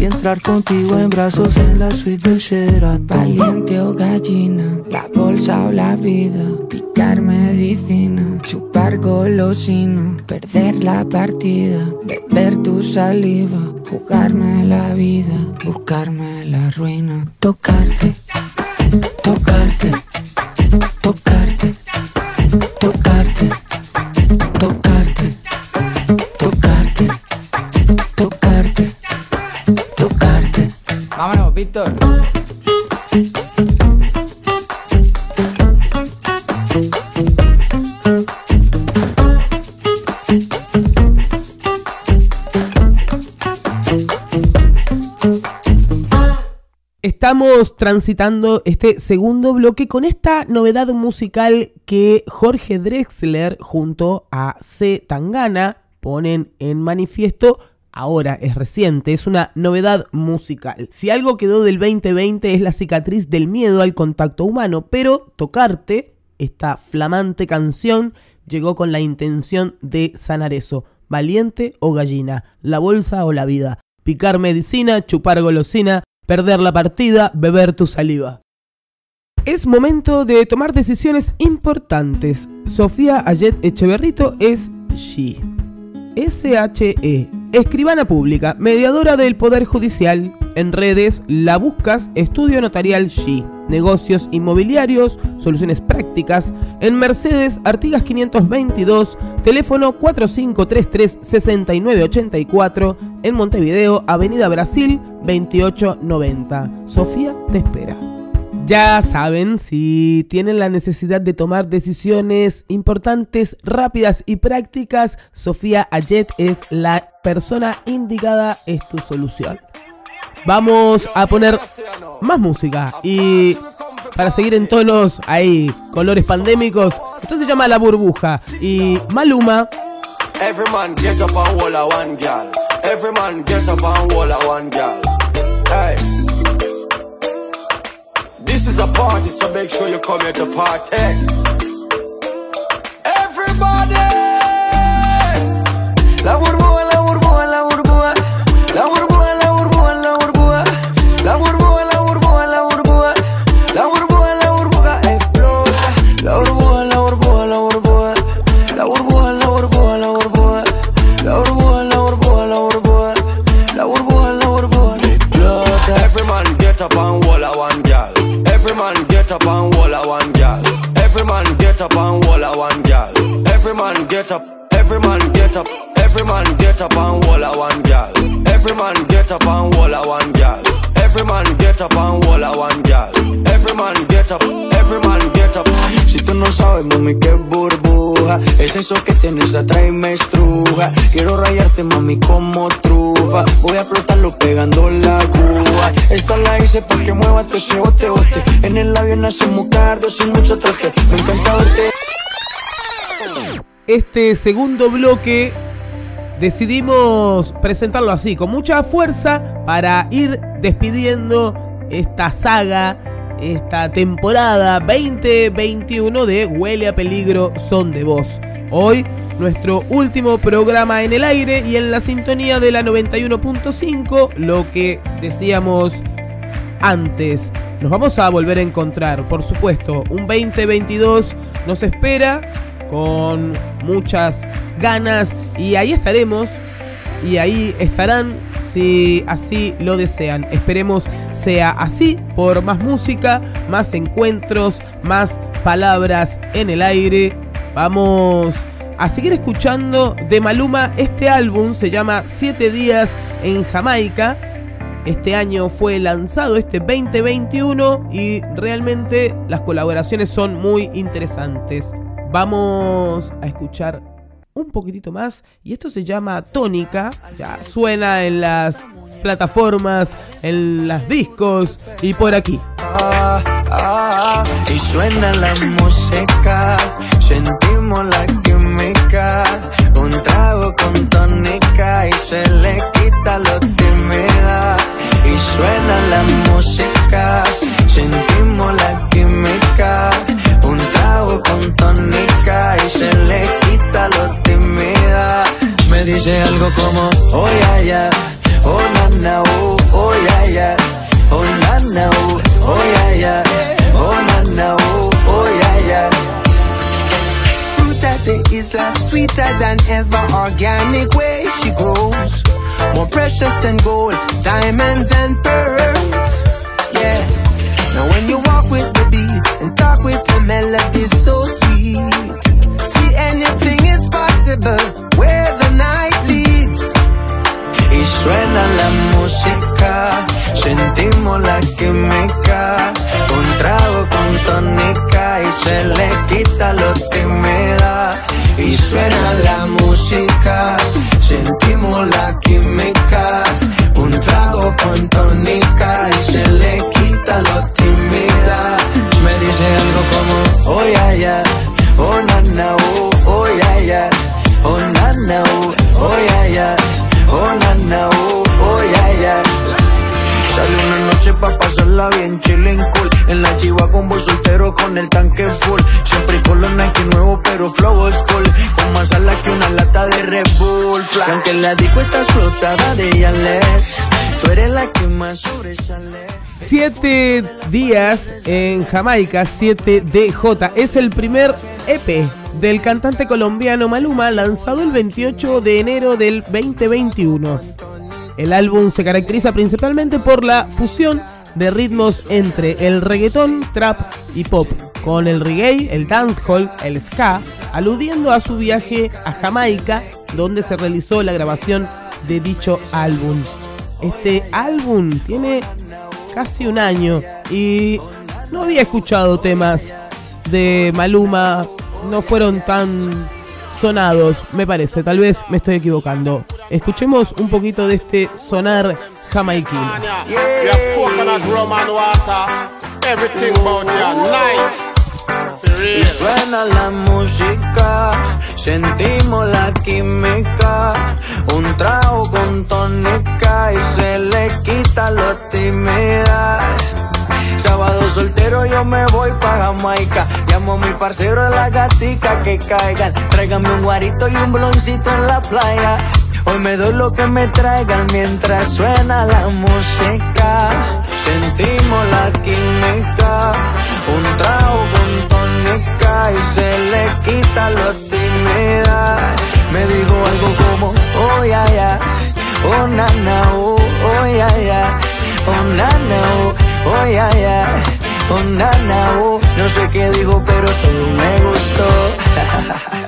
y entrar contigo en brazos en la suite del Sheraton. Valiente o gallina, la bolsa o la vida, picar medicina, chupar golosina, perder la partida, beber tu saliva, jugarme la vida, buscarme la ruina, tocarte, tocarte, tocarte, tocarte, Víctor. Estamos transitando este segundo bloque con esta novedad musical que Jorge Drexler junto a C. Tangana ponen en manifiesto. Ahora es reciente, es una novedad musical. Si algo quedó del 2020 es la cicatriz del miedo al contacto humano, pero Tocarte, esta flamante canción, llegó con la intención de sanar eso. Valiente o gallina, la bolsa o la vida, picar medicina, chupar golosina, perder la partida, beber tu saliva. Es momento de tomar decisiones importantes. Sofía Ayet Echeverrito es She. SHE, escribana pública, mediadora del Poder Judicial. En redes la buscas Estudio Notarial She. Negocios inmobiliarios, soluciones prácticas. En Mercedes, Artigas 522, teléfono 4533-6984. En Montevideo, Avenida Brasil 2890. Sofía te espera. Ya saben, si tienen la necesidad de tomar decisiones importantes, rápidas y prácticas, Sofía Ayet es la persona indicada, es tu solución. Vamos a poner más música y para seguir en tonos ahí, colores pandémicos, esto se llama La Burbuja y Maluma. Every man get up and one gal. Every man get up and one gal. Hey. This is a party, so make sure you come here to party. En el avión sin mucho Este segundo bloque decidimos presentarlo así, con mucha fuerza, para ir despidiendo esta saga, esta temporada 2021 de Huele a Peligro Son de Voz. Hoy, nuestro último programa en el aire y en la sintonía de la 91.5, lo que decíamos antes. Nos vamos a volver a encontrar, por supuesto, un 2022 nos espera con muchas ganas y ahí estaremos y ahí estarán si así lo desean. Esperemos sea así por más música, más encuentros, más palabras en el aire. Vamos a seguir escuchando de Maluma. Este álbum se llama Siete días en Jamaica. Este año fue lanzado, este 2021, y realmente las colaboraciones son muy interesantes. Vamos a escuchar un poquitito más y esto se llama Tónica, ya suena en las plataformas, en las discos y por aquí. Ah, ah, y suena la música, sentimos la un trago con tónica y se le quita lo tímida. Y suena la música, sentimos la química, un trago con tónica y se le quita lo tímida. Me dice algo como, oh ya ya, precious than gold, diamonds and pearls. Yeah. Now when you walk with the beat and talk with the melody Siete días en Jamaica, 7DJ. Es el primer EP del cantante colombiano Maluma lanzado el 28 de enero del 2021. El álbum se caracteriza principalmente por la fusión de ritmos entre el reggaetón, trap y pop, con el reggae, el dancehall, el ska, aludiendo a su viaje a Jamaica, donde se realizó la grabación de dicho álbum. Este álbum tiene casi un año y no había escuchado temas de Maluma, no fueron tan sonados, me parece, tal vez me estoy equivocando. Escuchemos un poquito de este sonar jamaiquino. Y suena la música, sentimos la química. Un trago con tónica y se le quita lo timida. Sábado soltero yo me voy pa' Jamaica. Llamo a mi parcero de la gatica que caigan. Tráigame un guarito y un bloncito en la playa. Hoy me doy lo que me traigan mientras suena la música. Sentimos la química. Un trago con tónica y se le quita lo timida. Me dijo algo como, oh ya ya, oh na na, oh, oh ya ya, oh na na, oh, oh ya ya, oh na na, oh. No sé qué dijo, pero todo me gustó.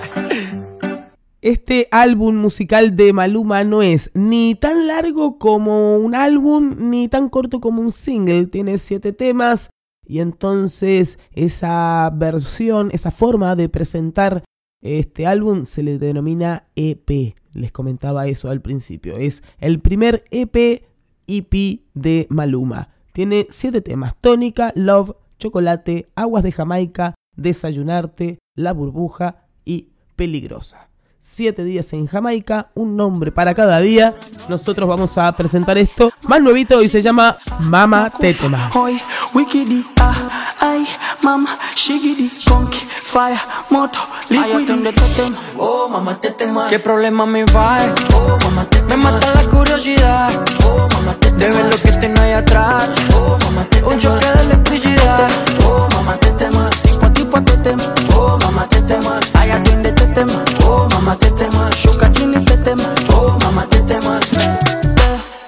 Este álbum musical de Maluma no es ni tan largo como un álbum, ni tan corto como un single. Tiene siete temas y entonces esa versión, esa forma de presentar este álbum se le denomina EP. Les comentaba eso al principio. Es el primer EP EP de Maluma. Tiene siete temas. Tónica, Love, Chocolate, Aguas de Jamaica, Desayunarte, La Burbuja y Peligrosa. Siete días en Jamaica, un nombre para cada día. Nosotros vamos a presentar esto más nuevito y se llama Mama Tetema. Hoy, wikidi, ah, ay, mama, shigidi, conky, fire, moto, liquidi. Oh, mamá, te tema. ¿Qué problema me va? Oh, mamá, te Me mata la curiosidad. Oh, mamá, te De ver lo que tengo ahí atrás. Oh, mamá, te Un choque de electricidad. Oh, mamá, te tema. tetema. Oh, mama tetema. twende tetema, te tema. Oh, mama tetema. Shuka chini tetema. Oh, mama tetema.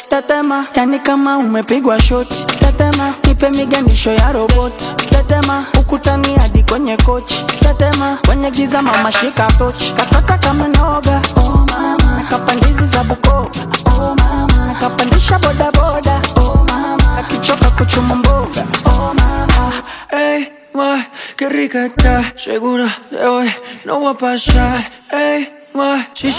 Tetema, yani kama umepigwa shoti. Tetema, nipe miganisho ya roboti. Tetema, ukutani hadi kwenye kochi. Tetema, kwenye giza mama shika tochi. Kataka kama noga. Oh mama, kapandizi za Bukoba. Oh mama, kapandisha boda boda. Oh mama, akichoka kuchuma mboga. Oh mama, hey, ma, qué rica está. Segura de hoy no va a pasar. Ma, si.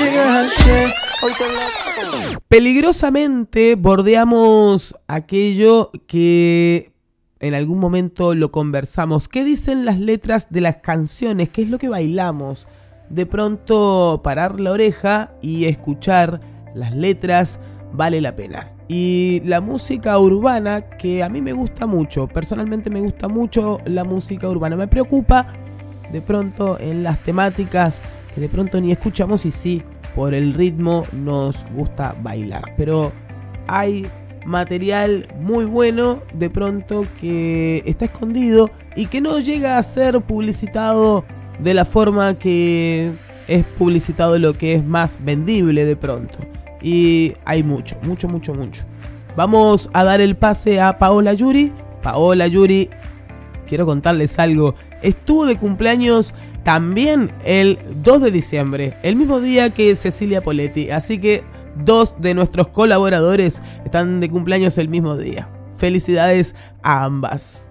Peligrosamente bordeamos aquello que en algún momento lo conversamos. ¿Qué dicen las letras de las canciones? ¿Qué es lo que bailamos? De pronto parar la oreja y escuchar las letras vale la pena. Y la música urbana, que a mí me gusta mucho, personalmente me gusta mucho la música urbana, me preocupa de pronto en las temáticas que de pronto ni escuchamos y sí, por el ritmo nos gusta bailar. Pero hay material muy bueno de pronto que está escondido y que no llega a ser publicitado de la forma que es publicitado lo que es más vendible de pronto. Y hay mucho, mucho, mucho, mucho. Vamos a dar el pase a Paola Yuri. Paola Yuri, quiero contarles algo. Estuvo de cumpleaños también el 2 de diciembre, el mismo día que Cecilia Poletti. Así que dos de nuestros colaboradores están de cumpleaños el mismo día. Felicidades a ambas.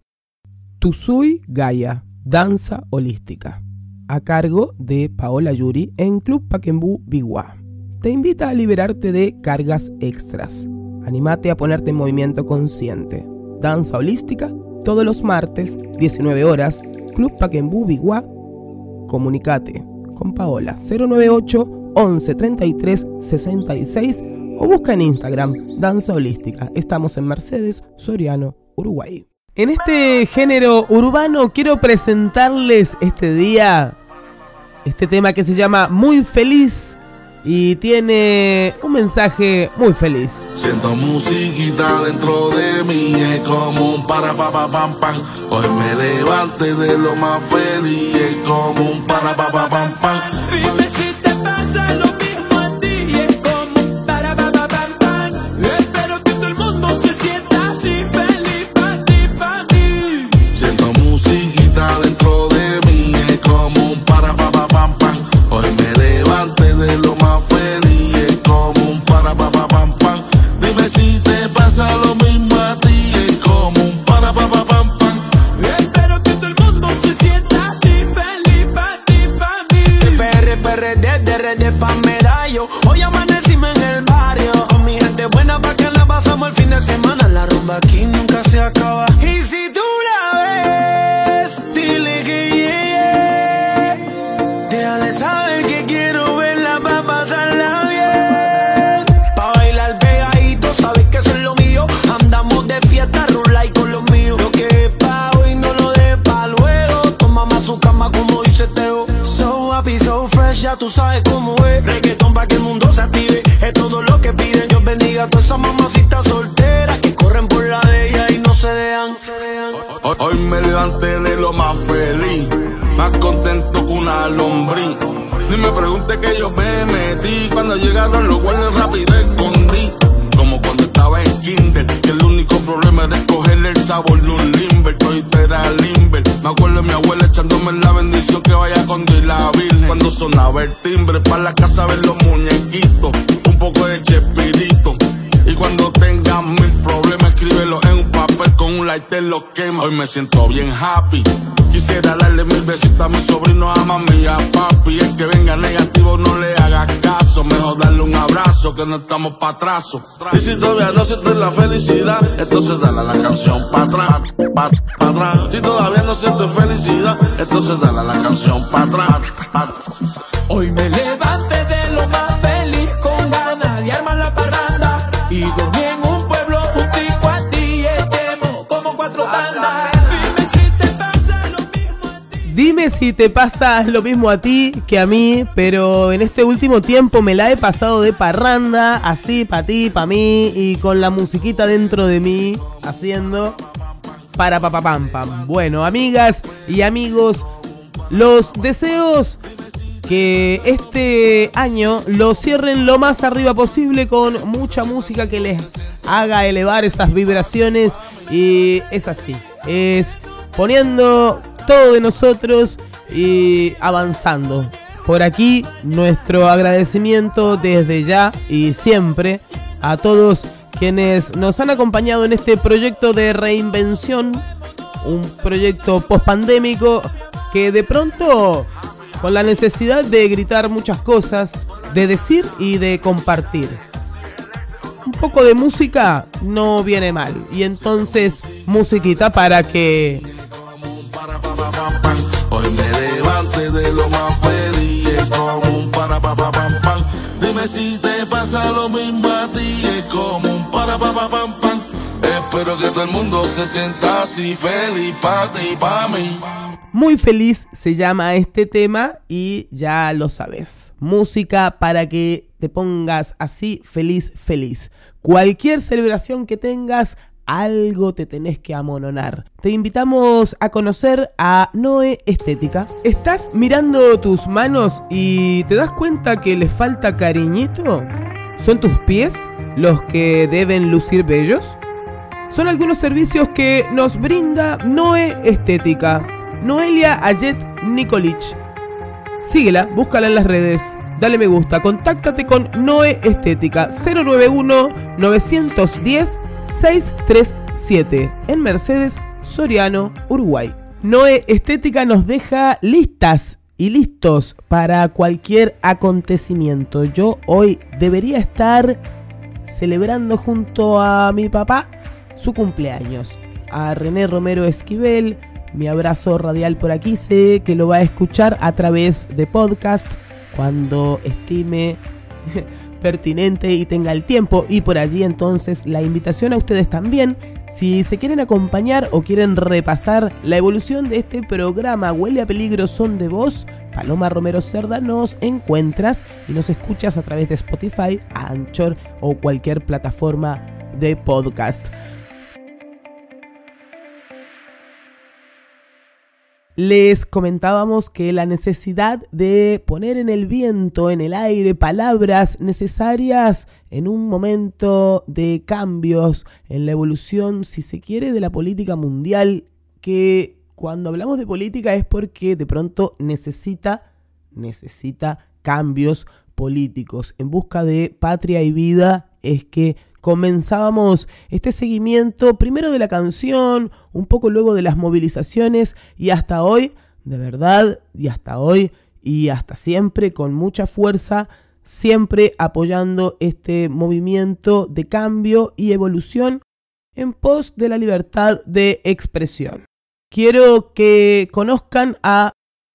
Tusui Gaia, danza holística, a cargo de Paola Yuri en Club Paquembú Biguá. Te invita a liberarte de cargas extras. Animate a ponerte en movimiento consciente. Danza holística todos los martes, 19 horas, Club Paquembú Biguá. Comunicate con Paola 098 11 33 66 o busca en Instagram Danza Holística. Estamos en Mercedes, Soriano, Uruguay. En este género urbano quiero presentarles este día este tema que se llama Muy Feliz y tiene un mensaje muy feliz. Siento musiquita dentro de mí, es como un para pa pa pam pam. Hoy me levante de lo más feliz, es como un para pa pa pam pam. Pasamos el fin de semana. La rumba aquí nunca se acaba. Y si tú la ves, dile que yeah. Déjale saber que quiero verla pa' pasarla bien. Pa' bailar pegadito, sabes que eso es lo mío. Andamos de fiesta, rula y con los míos. Lo que es pa' hoy no lo de pa' luego. Toma más su cama como dice Teo. So happy, so fresh, ya tú sabes cómo es. Reggaeton pa' que el mundo se active. Es todo lo esas mamacitas solteras que corren por la de ella y no se dejan. Hoy, hoy me levanté de lo más feliz, más contento que una lombriz. Ni me pregunte que yo me metí, cuando llegaron los guardias rápido escondí. Como cuando estaba en kinder, que el único problema era escogerle el sabor de un limber, hoy era limber. Me acuerdo de mi abuela echándome la bendición que vaya con Dios la virgen. Cuando sonaba el timbre, para la casa ver los muñequitos, un poco de chespirito. Cuando tengas mil problemas, escríbelo en un papel con un lighter lo quema. Hoy me siento bien happy. Quisiera darle mil besitos a mi sobrino, a mami y a papi. El que venga negativo no le haga caso. Mejor darle un abrazo que no estamos pa' atrás. Y si todavía no sientes la felicidad, entonces dale la canción pa' atrás, pa, atrás. Si todavía no sientes felicidad, entonces dale la canción pa' atrás, pa' Hoy me levanté si te pasa lo mismo a ti que a mí, pero en este último tiempo me la he pasado de parranda, así pa' ti, pa' mí, y con la musiquita dentro de mí, haciendo para pa pa pam pam. Bueno, amigas y amigos, los deseos que este año lo cierren lo más arriba posible con mucha música que les haga elevar esas vibraciones y es así, es poniendo todo de nosotros y avanzando. Por aquí nuestro agradecimiento desde ya y siempre a todos quienes nos han acompañado en este proyecto de reinvención, un proyecto pospandémico que de pronto con la necesidad de gritar muchas cosas, de decir y de compartir. Un poco de música no viene mal. Y entonces, musiquita para que Hoy me levante de lo más feliz, es como un para pa pa pam pam. Dime si te pasa lo mismo a ti, es como un para pa pa pam pam. Espero que todo el mundo se sienta así feliz pa ti pa mí. Muy feliz se llama este tema y ya lo sabes. Música para que te pongas así feliz, feliz. Cualquier celebración que tengas, algo te tenés que amononar. Te invitamos a conocer a Noe Estética. ¿Estás mirando tus manos y te das cuenta que les falta cariñito? ¿Son tus pies los que deben lucir bellos? Son algunos servicios que nos brinda Noe Estética. Noelia Ayet Nikolich. Síguela, búscala en las redes. Dale me gusta, contáctate con Noe Estética 091 910 637 en Mercedes, Soriano, Uruguay. Noe Estética nos deja listas y listos para cualquier acontecimiento. Yo hoy debería estar celebrando junto a mi papá su cumpleaños. A René Romero Esquivel, mi abrazo radial por aquí, sé que lo va a escuchar a través de podcast cuando estime pertinente y tenga el tiempo. Y por allí entonces la invitación a ustedes también. Si se quieren acompañar o quieren repasar la evolución de este programa Huele a Peligro Son de Voz, Paloma Romero Cerda nos encuentras y nos escuchas a través de Spotify, Anchor o cualquier plataforma de podcast. Les comentábamos que la necesidad de poner en el viento, en el aire, palabras necesarias en un momento de cambios en la evolución, si se quiere, de la política mundial, que cuando hablamos de política es porque de pronto necesita, necesita cambios políticos. En busca de patria y vida es que comenzábamos este seguimiento primero de la canción, un poco luego de las movilizaciones y hasta hoy, de verdad, y hasta hoy y hasta siempre con mucha fuerza, siempre apoyando este movimiento de cambio y evolución en pos de la libertad de expresión. Quiero que conozcan a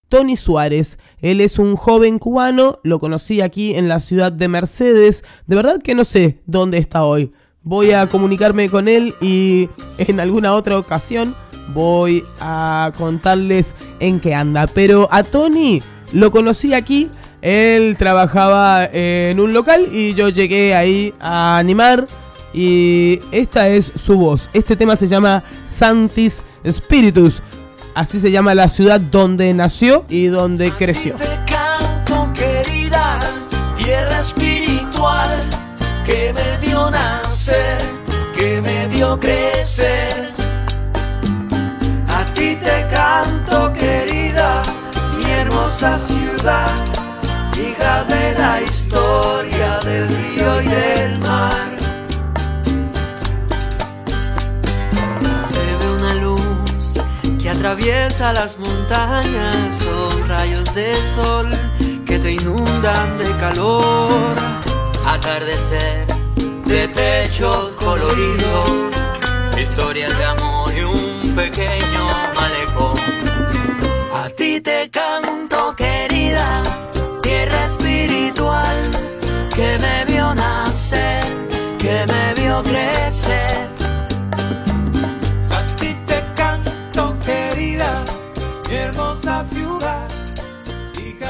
Tony Suárez. Él es un joven cubano, lo conocí aquí en la ciudad de Mercedes. De verdad que no sé dónde está hoy. Voy a comunicarme con él y en alguna otra ocasión voy a contarles en qué anda. Pero a Tony lo conocí aquí. Él trabajaba en un local y yo llegué ahí a animar. Y esta es su voz. Este tema se llama Santis Spiritus. Así se llama la ciudad donde nació y donde creció. Te canto, querida, tierra espiritual que me vio nacer, que me vio crecer. A ti te canto, querida, mi hermosa ciudad, hija de la historia del río y del mar. Atraviesa las montañas, son rayos de sol que te inundan de calor. Atardecer de techos coloridos, historias de amor y un pequeño malecón. A ti te canto, querida, tierra espiritual que me vio nacer, que me vio crecer.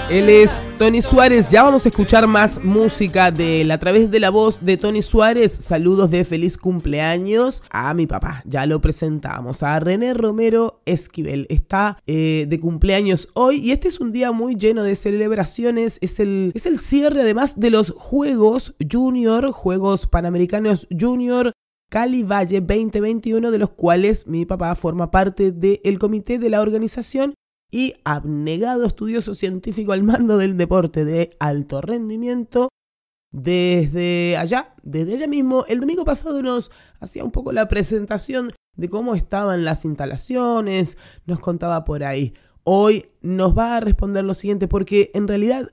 Él es Tony Suárez. Ya vamos a escuchar más música de él a través de la voz de Tony Suárez. Saludos de feliz cumpleaños a mi papá. Ya lo presentamos. A René Romero Esquivel. Está eh, de cumpleaños hoy y este es un día muy lleno de celebraciones. Es el, es el cierre además de los Juegos Junior, Juegos Panamericanos Junior. Cali Valle 2021, de los cuales mi papá forma parte del comité de la organización y abnegado estudioso científico al mando del deporte de alto rendimiento. Desde allá, desde allá mismo, el domingo pasado nos hacía un poco la presentación de cómo estaban las instalaciones, nos contaba por ahí. Hoy nos va a responder lo siguiente porque en realidad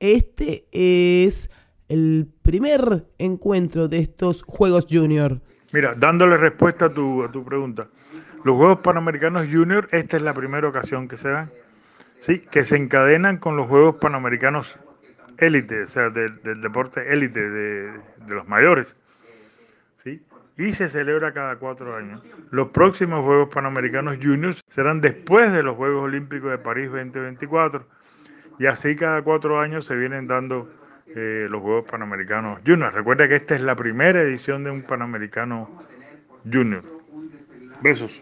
este es el primer encuentro de estos Juegos Junior. Mira, dándole respuesta a tu, a tu pregunta. Los Juegos Panamericanos Junior, esta es la primera ocasión que se dan, ¿sí? que se encadenan con los Juegos Panamericanos élite, o sea, del, del deporte élite de, de, los mayores. ¿sí? Y se celebra cada cuatro años. Los próximos Juegos Panamericanos Juniors serán después de los Juegos Olímpicos de París 2024. Y así cada cuatro años se vienen dando eh, los Juegos Panamericanos Juniors. Recuerda que esta es la primera edición de un Panamericano Junior. Besos.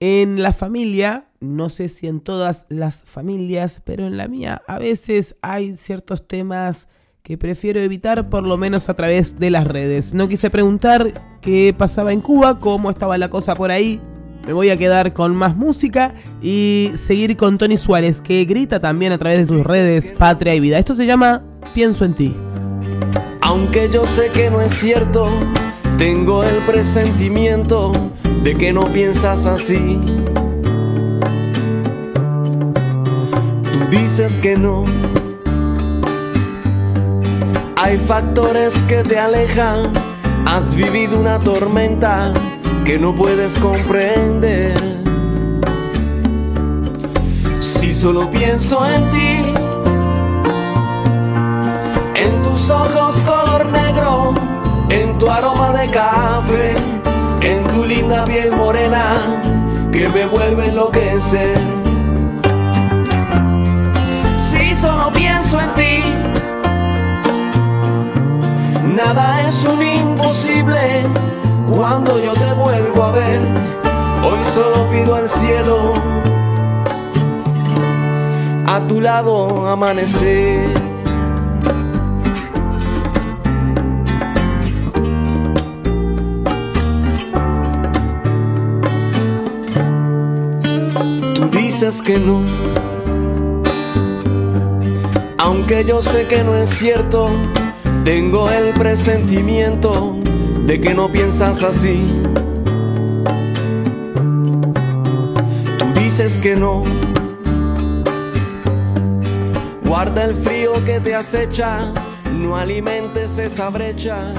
En la familia, no sé si en todas las familias, pero en la mía a veces hay ciertos temas que prefiero evitar por lo menos a través de las redes. No quise preguntar qué pasaba en Cuba, cómo estaba la cosa por ahí. Me voy a quedar con más música y seguir con Tony Suárez, que grita también a través de sus redes Patria y Vida. Esto se llama Pienso en ti. Aunque yo sé que no es cierto Tengo el presentimiento de que no piensas así. Tú dices que no. Hay factores que te alejan. Has vivido una tormenta que no puedes comprender. Si solo pienso en ti, en tus ojos color negro, en tu aroma de café, en tu linda piel morena que me vuelve a enloquecer. Si solo pienso en ti, nada es un imposible cuando yo te vuelvo a ver. Hoy solo pido al cielo a tu lado amanecer. Dices que no, aunque yo sé que no es cierto, tengo el presentimiento de que no piensas así. Tú dices que no, guarda el frío que te acecha, no alimentes esa brecha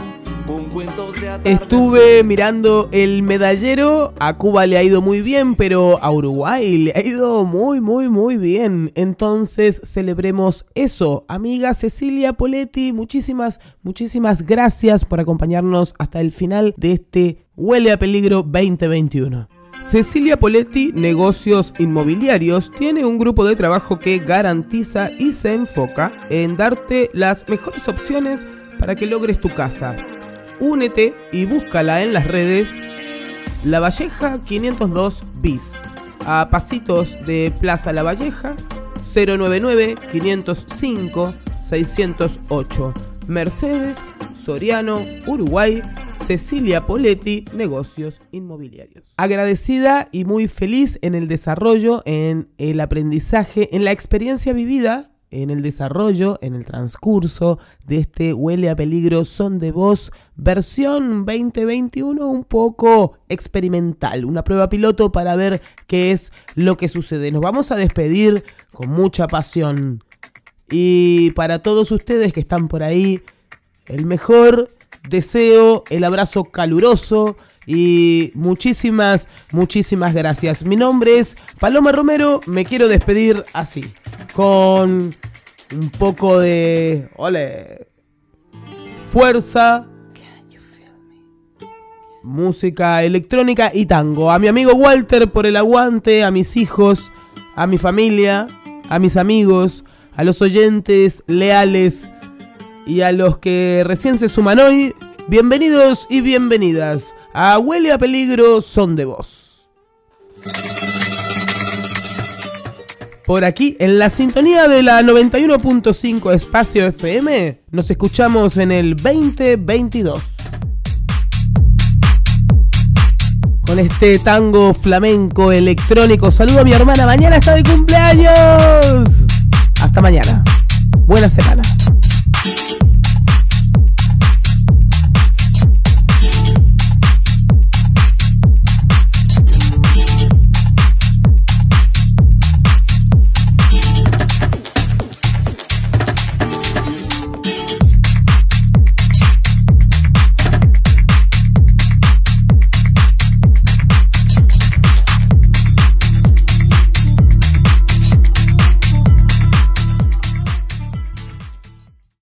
Estuve mirando el medallero, a Cuba le ha ido muy bien, pero a Uruguay le ha ido muy, muy, muy bien. Entonces celebremos eso. Amiga Cecilia Poletti, muchísimas, muchísimas gracias por acompañarnos hasta el final de este Huele a Peligro 2021. Cecilia Poletti, Negocios Inmobiliarios, tiene un grupo de trabajo que garantiza y se enfoca en darte las mejores opciones para que logres tu casa. Únete y búscala en las redes La Valleja 502 bis. A pasitos de Plaza La Valleja 099 505 608. Mercedes, Soriano, Uruguay, Cecilia Poletti, Negocios Inmobiliarios. Agradecida y muy feliz en el desarrollo, en el aprendizaje, en la experiencia vivida, en el desarrollo, en el transcurso de este Huele a Peligro Son de Voz versión 2021 un poco experimental, una prueba piloto para ver qué es lo que sucede. Nos vamos a despedir con mucha pasión. Y para todos ustedes que están por ahí, el mejor deseo, el abrazo caluroso y muchísimas, muchísimas gracias. Mi nombre es Paloma Romero, me quiero despedir así, con un poco de... Ole, fuerza, música electrónica y tango. A mi amigo Walter por el aguante, a mis hijos, a mi familia, a mis amigos, a los oyentes leales y a los que recién se suman hoy, bienvenidos y bienvenidas a a Peligro Son de Voz. Por aquí, en la sintonía de la 91.5 Espacio FM, nos escuchamos en el 2022. Con este tango flamenco electrónico. Saludo a mi hermana, mañana está de cumpleaños. Hasta mañana. Buena semana.